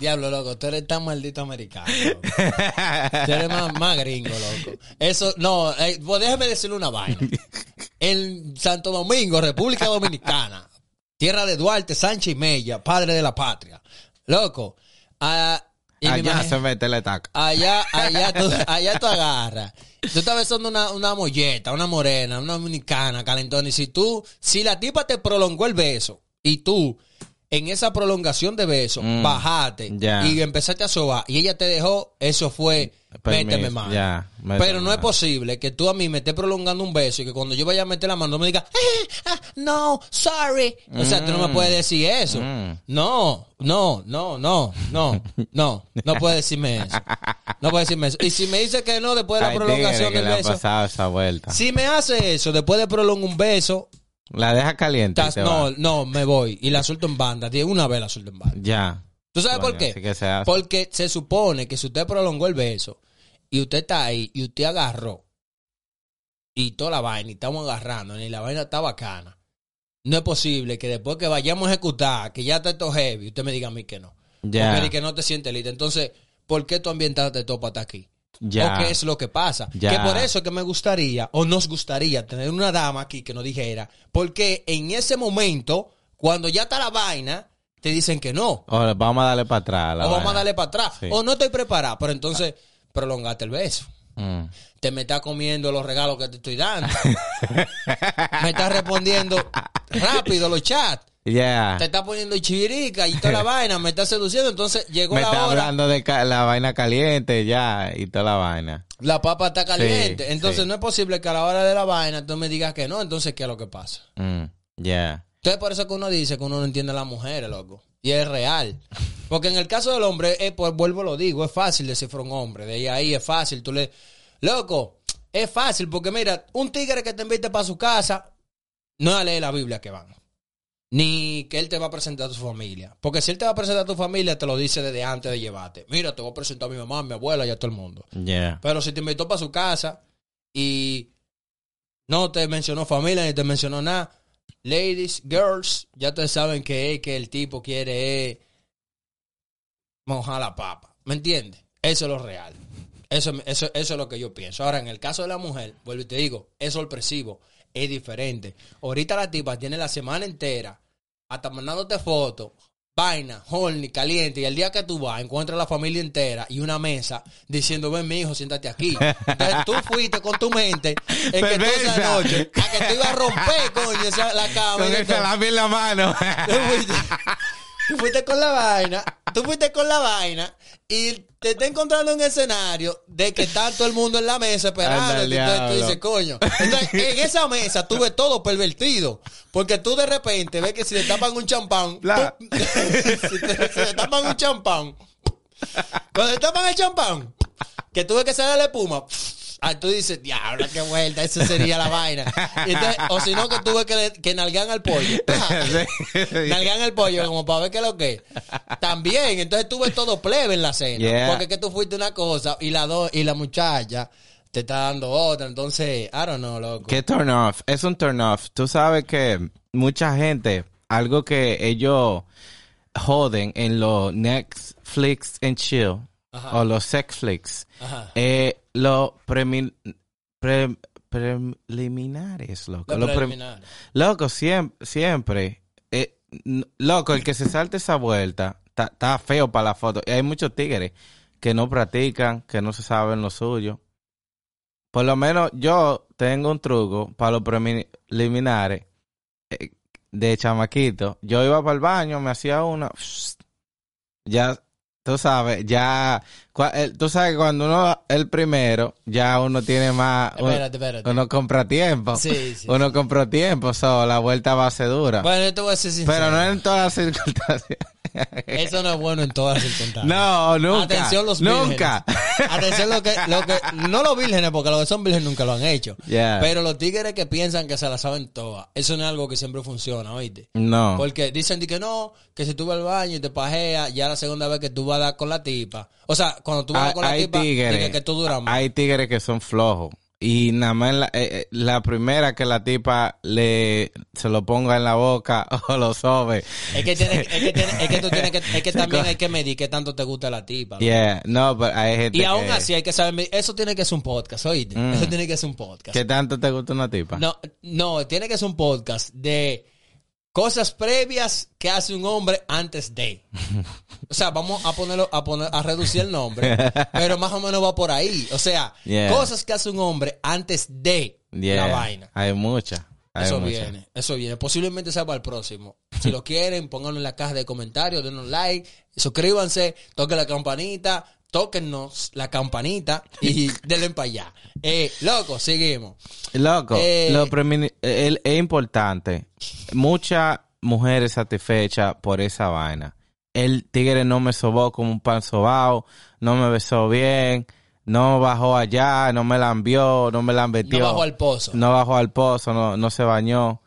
A: Diablo, loco, tú eres tan maldito americano. loco. Tú eres más, más gringo, loco. Eso, no, eh, pues déjame decirle una vaina. En Santo Domingo, República Dominicana, tierra de Duarte, Sánchez y Mella, padre de la patria. Loco, y
B: Allá se mete el taca.
A: Allá, allá tú, allá tú agarras. Tú estás besando una, una molleta, una morena, una dominicana, calentón. Y si tú, si la tipa te prolongó el beso y tú, en esa prolongación de beso,
B: Mm,
A: bajaste y empezaste a sobar y ella te dejó, eso fue,
B: Permiso,
A: méteme
B: méteme
A: Pero no es posible que tú a mí me estés prolongando un beso y que cuando yo vaya a meter la mano no me digas, "Eh, ah, no, sorry. O sea, tú no me puedes decir eso.
B: Mm.
A: No, no, no, no, no, no, no puedes decirme eso. No puedes decirme eso. Y si me dice que no después de la prolongación del beso,
B: pasado esa vuelta.
A: si me hace eso después de prolongar un beso,
B: La deja caliente. y
A: tas-
B: te
A: no,
B: va.
A: no, me voy y la suelto en banda. De una vez la suelto en banda.
B: Ya.
A: ¿Tú sabes por qué?
B: así que se hace.
A: Porque se supone que si usted prolongó el beso y usted está ahí y usted agarró y toda la vaina y estamos agarrando y la vaina está bacana, no es posible que después que vayamos a ejecutar, que ya está todo heavy, usted me diga a mí que no.
B: Ya.
A: Porque que no te sientes lista. Entonces, ¿por qué tú ambientaste todo para estar aquí?
B: Ya.
A: ¿O qué es lo que pasa?
B: Ya.
A: Que por eso que me gustaría, o nos gustaría, tener una dama aquí que nos dijera, porque en ese momento, cuando ya está la vaina, te dicen que no.
B: O vamos a darle para atrás. la
A: o vamos a darle para atrás.
B: Sí.
A: O no estoy preparado. Pero entonces, prolongate el beso.
B: Mm.
A: Te me estás comiendo los regalos que te estoy dando. me estás respondiendo rápido los chats.
B: Ya.
A: Te estás poniendo chivirica y toda la vaina. Me estás seduciendo. Entonces llegó
B: Me
A: la
B: está
A: hora.
B: hablando de la vaina caliente ya y toda la vaina.
A: La papa está caliente.
B: Sí,
A: Entonces
B: sí.
A: no es posible que a la hora de la vaina tú me digas que no. Entonces, ¿qué es lo que pasa?
B: Mm. Ya.
A: Entonces, por eso que uno dice que uno no entiende a las mujeres, loco. Y es real. Porque en el caso del hombre, eh, pues vuelvo lo digo, es fácil descifrar un hombre. De ahí ahí es fácil. Tú le. Loco, es fácil porque mira, un tigre que te invite para su casa, no es a leer la Biblia que van. Ni que él te va a presentar a tu familia. Porque si él te va a presentar a tu familia, te lo dice desde antes de llevarte. Mira, te voy a presentar a mi mamá, a mi abuela y a todo el mundo. Pero si te invitó para su casa y no te mencionó familia ni te mencionó nada, ladies, girls, ya ustedes saben que, es que el tipo quiere es mojar la papa. ¿Me entiendes? Eso es lo real. Eso, eso, eso es lo que yo pienso. Ahora, en el caso de la mujer, vuelvo y te digo, es sorpresivo, es diferente. Ahorita la tipa tiene la semana entera hasta mandándote fotos vaina, horny, caliente, y el día que tú vas, encuentras la familia entera y una mesa diciendo, ven mi hijo, siéntate aquí. Entonces tú fuiste con tu mente en que toda esa noche, a que te iba a romper, coño, esa- la cama.
B: Con el salami en la mano.
A: Tú fuiste, con la vaina, tú fuiste con la vaina y te está encontrando un escenario de que está todo el mundo en la mesa esperando. Entonces tú dices, coño. Entonces, en esa mesa tú ves todo pervertido. Porque tú de repente ves que si le tapan un champán, tú- si, te- si le tapan un champán, cuando le tapan el champán, que tú ves que sale la espuma, ah, tú dices, diablo, qué vuelta, esa sería la vaina. Entonces, o si no, que tú ves que, le- que nalgan al pollo. Nalgan el pollo como para ver qué es lo que es. También, entonces tú ves todo plebe en la cena.
B: Yeah.
A: Porque es que tú fuiste una cosa y la do- y la muchacha te está dando otra. Entonces, I don't know, loco.
B: ¿Qué turn off? Es un turn off. Tú sabes que mucha gente, algo que ellos joden en los Netflix and chill
A: Ajá.
B: o los sex flicks,
A: Ajá.
B: eh, los pre- preliminares, loco.
A: Lo
B: Los pre-
A: preliminar.
B: loco, siempre, siempre. eh, loco, el que se salte esa vuelta está está feo para la foto. Y hay muchos tigres que no practican, que no se saben lo suyo. Por lo menos yo tengo un truco para los preliminares eh, de chamaquito. Yo iba para el baño, me hacía una. Ya, tú sabes, ya. El- Tú sabes que cuando uno el primero, ya uno tiene más.
A: Espérate, espérate.
B: uno compra tiempo.
A: Sí, sí.
B: Uno compró tiempo, so, la vuelta va a ser dura.
A: Bueno, yo te voy a ser sincero.
B: pero no en todas las circunstancias.
A: Eso no es bueno en todas las circunstancias.
B: no, nunca.
A: Atención los
B: Nunca.
A: vírgenes. Atención lo que, lo que, no los vírgenes, porque los que son vírgenes nunca lo han hecho.
B: Yeah.
A: Pero los tigres que piensan que se la saben todas, eso no es algo que siempre funciona, ¿oíste?
B: no.
A: Porque dicen que no, que si tú vas al baño y te pajeas, ya la segunda vez que tú vas a dar con la tipa. O sea, cuando tú vas
B: hay,
A: con la tipa,
B: tigres.
A: que tú duras más.
B: Hay tigres que son flojos. Y nada más la, eh, eh, la primera que la tipa le se lo ponga en la boca o lo sobe.
A: Es que, tiene, es, que tiene- es que tú tienes que, es que también hay que medir qué tanto te gusta la tipa.
B: Yeah, no, pero hay gente
A: Y aún
B: que,
A: así hay que saber, eso tiene que ser un podcast, ¿oíste?
B: Mm.
A: Eso tiene que ser un podcast.
B: ¿Qué tanto te gusta una tipa?
A: No, no, tiene que ser un podcast de cosas previas que hace un hombre antes de. O sea, vamos a ponerlo, a poner, a reducir el nombre, pero más o menos va por ahí. O sea,
B: Yeah.
A: cosas que hace un hombre antes de
B: Yeah,
A: la vaina.
B: Hay muchas.
A: Eso viene, eso viene. Posiblemente sea para el próximo. Si lo quieren, pónganlo en la caja de comentarios, denos like, suscríbanse, toquen la campanita, tóquennos la campanita y denle para allá. Eh, loco, seguimos.
B: Loco,
A: Eh,
B: lo el- es importante. Muchas mujeres satisfechas por esa vaina. El tigre no me sobó como un pan sobao, no me besó bien, no bajó allá, no me la envió, no me la
A: No
B: metió.
A: bajo al pozo.
B: No bajó al pozo, no, no se bañó.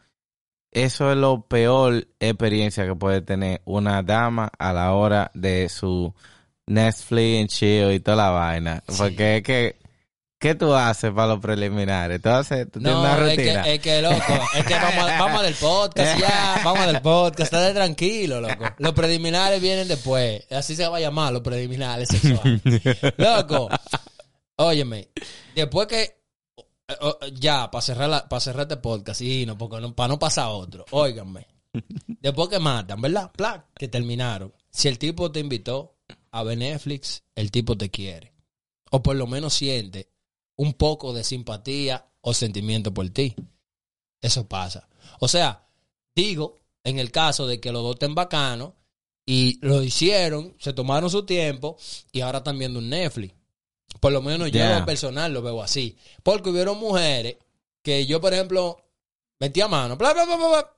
B: Eso es lo peor experiencia que puede tener una dama a la hora de su Netflix and chill y toda la vaina. Porque es que, ¿qué tú haces para los preliminares? Tú haces, tú tienes una
A: es que,
B: rutina.
A: es que, loco, es que vamos, vamos del podcast ya, vamos del podcast, estate tranquilo, loco. Los preliminares vienen después, así se va a llamar, los preliminares sexuales. Loco, óyeme, después que, ya, para cerrar, la- para cerrar este podcast, sí, no, porque no, para no pasar otro, óiganme, después que matan, ¿verdad? Plac, que terminaron. Si el tipo te invitó a ver Netflix, el tipo te quiere. O por lo menos siente un poco de simpatía o sentimiento por ti. Eso pasa. O sea, digo, en el caso de que los dos estén bacanos y lo hicieron, se tomaron su tiempo y ahora están viendo un Netflix. Por lo menos yo
B: Ya.
A: en personal lo veo así. Porque hubieron mujeres que yo, por ejemplo, metía mano, bla, bla, bla, bla, bla.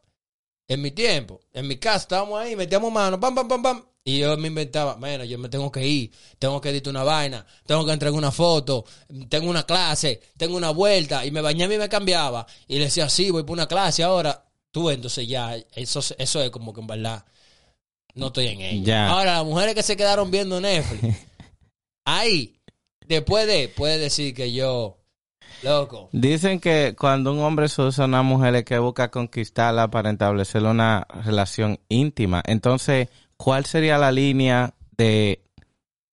A: En mi tiempo, en mi casa estábamos ahí, metíamos mano, pam, pam, pam, pam. Y yo me inventaba, bueno, yo me tengo que ir, tengo que editar una vaina, tengo que entregar una foto, tengo una clase, tengo una vuelta, y me bañaba y me cambiaba. Y le decía, sí, voy por una clase ahora. Tú, entonces ya, eso, eso es como que en verdad no estoy en ella.
B: Ya.
A: Ahora, las mujeres que se quedaron viendo Netflix, ahí, después de, puede decir que yo, loco,
B: Dicen que cuando un hombre usa a una mujer es que busca conquistarla para establecer una relación íntima. Entonces, ¿cuál sería la línea de,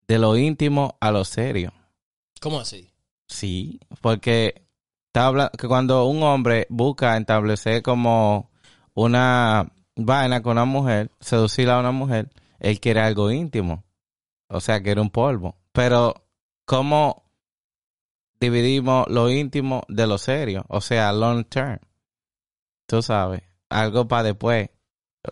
B: de lo íntimo a lo serio?
A: ¿cómo así?
B: Sí, porque que cuando un hombre busca establecer como una vaina con una mujer, seducir a una mujer, él quiere algo íntimo. O sea, quiere un polvo. Pero, ¿cómo dividimos lo íntimo de lo serio? O sea, long term. Tú sabes, algo para después.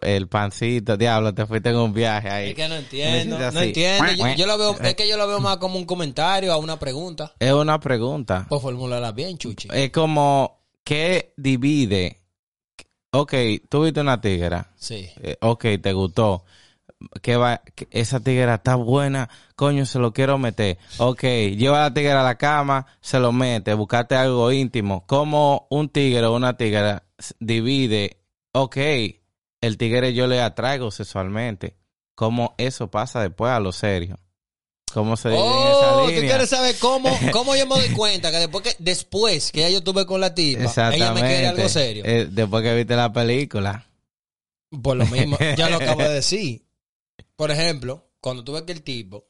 B: El pancito, diablo, te fuiste en un viaje ahí.
A: Es que no entiendo, no entiendo. Yo, yo lo veo, es que yo lo veo más como un comentario a una pregunta.
B: Es una pregunta.
A: Pues formúlala bien, chuchi.
B: Es como, ¿qué divide? Ok, tú viste una tigra.
A: Sí.
B: Eh, ok, te gustó. Que va, que esa tigra está buena, coño, se lo quiero meter. Ok, lleva a la tigra a la cama, se lo mete, buscate algo íntimo. Como un tigre o una tigra divide, ok, el tigre yo le atraigo sexualmente. ¿Cómo eso pasa después a lo serio? ¿Cómo se divide
A: Oh,
B: esa
A: tú
B: línea?
A: quieres saber cómo, cómo yo me doy cuenta que después que, después que ya yo estuve con la tipa, ella me quiere algo serio.
B: Eh, después que viste la película.
A: Por lo mismo, ya lo acabo de decir. Por ejemplo, cuando tú ves que el tipo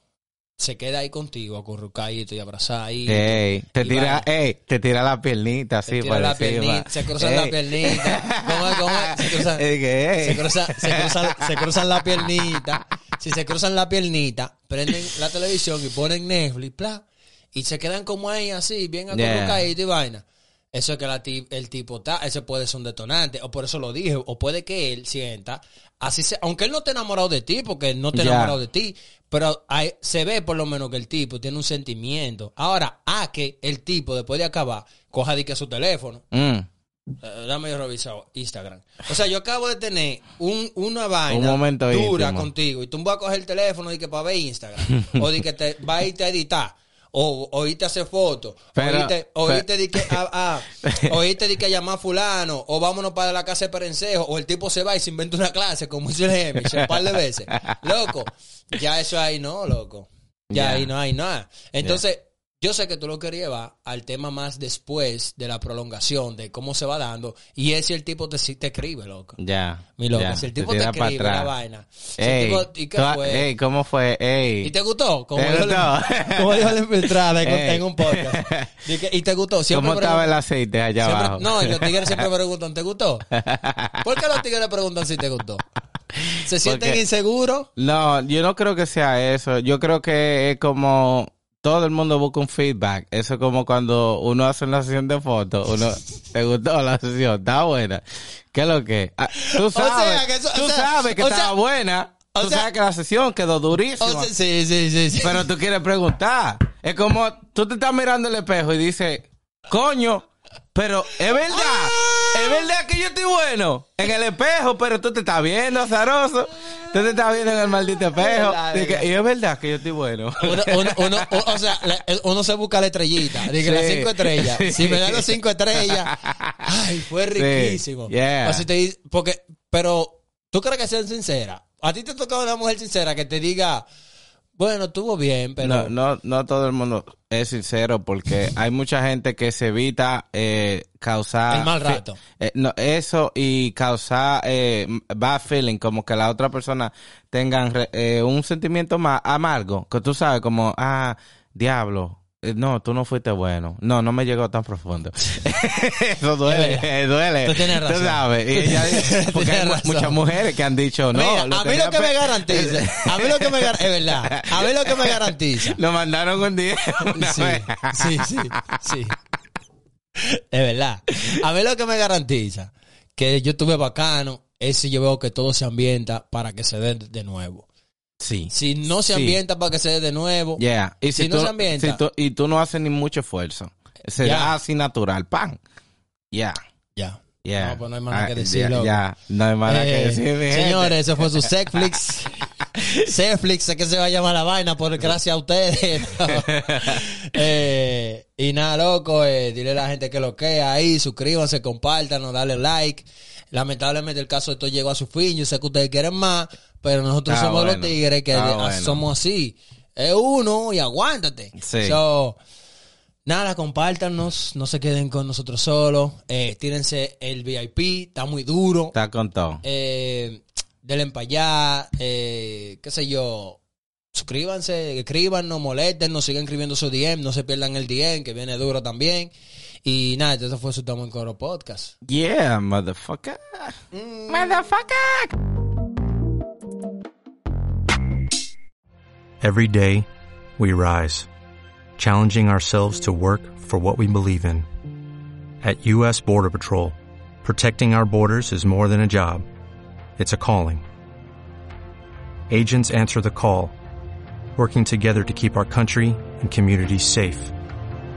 A: se queda ahí contigo, acurrucadito y abrazadito.
B: Ey, te
A: y
B: tira, ey, te tira la piernita así
A: tira
B: por
A: la piernita, se cruzan la
B: Ey.
A: piernita. ¿Cómo es? ¿Cómo es? Se cruzan, se cruzan, se cruzan, se cruzan la piernita. Si se cruzan la piernita, prenden la televisión y ponen Netflix, bla, y se quedan como ahí así, bien
B: Yeah.
A: acurrucaditos y vaina. Eso es que la el tipo está, ese puede ser un detonante, o por eso lo dije, o puede que él sienta, así se, aunque él no esté enamorado de ti, porque no esté
B: Ya.
A: enamorado de ti, pero hay- se ve por lo menos que el tipo tiene un sentimiento. Ahora, a que el tipo, después de acabar, coja de que su teléfono,
B: Mm,
A: eh, dame yo revisar Instagram. O sea, yo acabo de tener un, una vaina
B: Un momento
A: dura
B: íntimo.
A: contigo y tú vas a coger el teléfono y que para ver Instagram. o de que te va a irte a editar. O, o irte a hacer fotos.
B: Pero-
A: o irte, o
B: pero-
A: irte de que a, a- o irte de que llamar a fulano. O vámonos para la casa de Perencejo. O el tipo se va y se inventa una clase como hizo el Hemish un par de veces. Loco, ya eso ahí no, loco. Ya
B: Ya.
A: ahí no hay nada. Entonces, yo sé que tú lo querías llevar al tema más después de la prolongación, de cómo se va dando. Y es si el tipo te, si te escribe, loco.
B: ya.
A: Mi loco, si el tipo te,
B: pa'
A: escribe la
B: atrás.
A: vaina. Si el
B: Ey,
A: tipo- ¿Y qué fue?
B: ey, ¿cómo fue? Ey.
A: ¿Y te gustó? Como
B: ¿Te
A: dijo, la-
B: gustó?
A: como dijo la infiltrada en, un- podcast. Dije, ¿Y te gustó? Siempre
B: ¿Cómo estaba el aceite allá
A: siempre-
B: abajo?
A: No, y los tigres siempre preguntan, ¿te gustó? ¿Por qué los tigres preguntan si te gustó? ¿Se sienten
B: Porque-
A: inseguros?
B: No, yo no creo que sea eso. Yo creo que es como todo el mundo busca un feedback. Eso es como cuando uno hace una sesión de fotos. Uno, ¿te gustó la sesión? Está buena. ¿Qué es lo que? Ah, tú
A: sea,
B: sabes,
A: que eso- o
B: tú
A: sea,
B: sabes que
A: o
B: estaba
A: sea,
B: buena. Tú sabes que la sesión quedó durísima.
A: Sí, sí, sí, sí.
B: Pero tú quieres preguntar. Es como tú te estás mirando el espejo y dices, coño, pero es verdad.
A: Ah.
B: Es verdad que yo estoy bueno en el espejo, pero tú te estás viendo, azaroso. Tú te estás viendo en el maldito espejo.
A: verdad,
B: Y, es verdad que yo estoy bueno.
A: Uno, uno, uno- o sea, uno se busca la estrellita. Dije,
B: Sí.
A: las cinco estrellas.
B: Sí.
A: Si me dan las cinco estrellas, ay, fue riquísimo.
B: Yeah.
A: Si te dice- porque, pero, ¿tú crees que sean sinceras? A ti te toca una mujer sincera que te diga, bueno, estuvo bien, pero...
B: No, no, no todo el mundo es sincero porque hay mucha gente que se evita eh, causar
A: El mal rato.
B: Eh, no, eso y causar eh, bad feeling, como que la otra persona tengan eh, un sentimiento más amargo, que tú sabes, como, ah, diablo, no, tú no fuiste bueno. No, no me llegó tan profundo. eso duele, eh, duele.
A: Tú tienes razón.
B: Tú sabes. Y ella porque hay
A: razón.
B: muchas mujeres que han dicho, no.
A: Mira,
B: lo
A: a mí lo que me garantiza, a mí lo que me gar- es verdad, a mí lo que me garantiza,
B: Lo mandaron un día. una
A: sí,
B: vez.
A: sí, sí, sí, es verdad, a mí lo que me garantiza que yo estuve bacano es si yo veo que todo se ambienta para que se dé de nuevo.
B: Sí.
A: Si no se
B: Sí.
A: ambienta para que se dé de nuevo,
B: Yeah. Y
A: Si no se ambienta.
B: si tú- y tú no haces ni mucho esfuerzo. Se
A: Ya.
B: da así natural. ¡Pam! Ya.
A: ya.
B: Yeah.
A: No, pues no hay más nada que
B: Ah,
A: decir,
B: ya, ya. No hay más nada que
A: Eh,
B: decir,
A: señores, eso fue su Sexflix. Sexflix es que se va a llamar la vaina por gracias a ustedes. Eh, y nada, loco, eh, dile a la gente que lo que ahí, suscríbanse, compártanos, dale like. Lamentablemente el caso de esto llegó a su fin. Yo sé que ustedes quieren más, pero nosotros
B: Está
A: somos los tigres que
B: bueno.
A: somos así. Es uno y aguántate.
B: Sí.
A: So, Nada, compártanos, no se queden con nosotros solos. Eh, tírense el VIP, está muy duro.
B: Está con todo.
A: Eh, denle para allá, eh, qué sé yo. Suscríbanse, escríbanos, molesten, nos sigan escribiendo su DM, no se pierdan el DM, que viene duro también. Y nada, entonces fue su Estamos en Coro podcast.
B: Yeah, motherfucker. Mm. Motherfucker.
D: Every day, we rise, challenging ourselves to work for what we believe in. At U.S. Border Patrol, protecting our borders is more than a job, it's a calling. Agents answer the call, working together to keep our country and communities safe.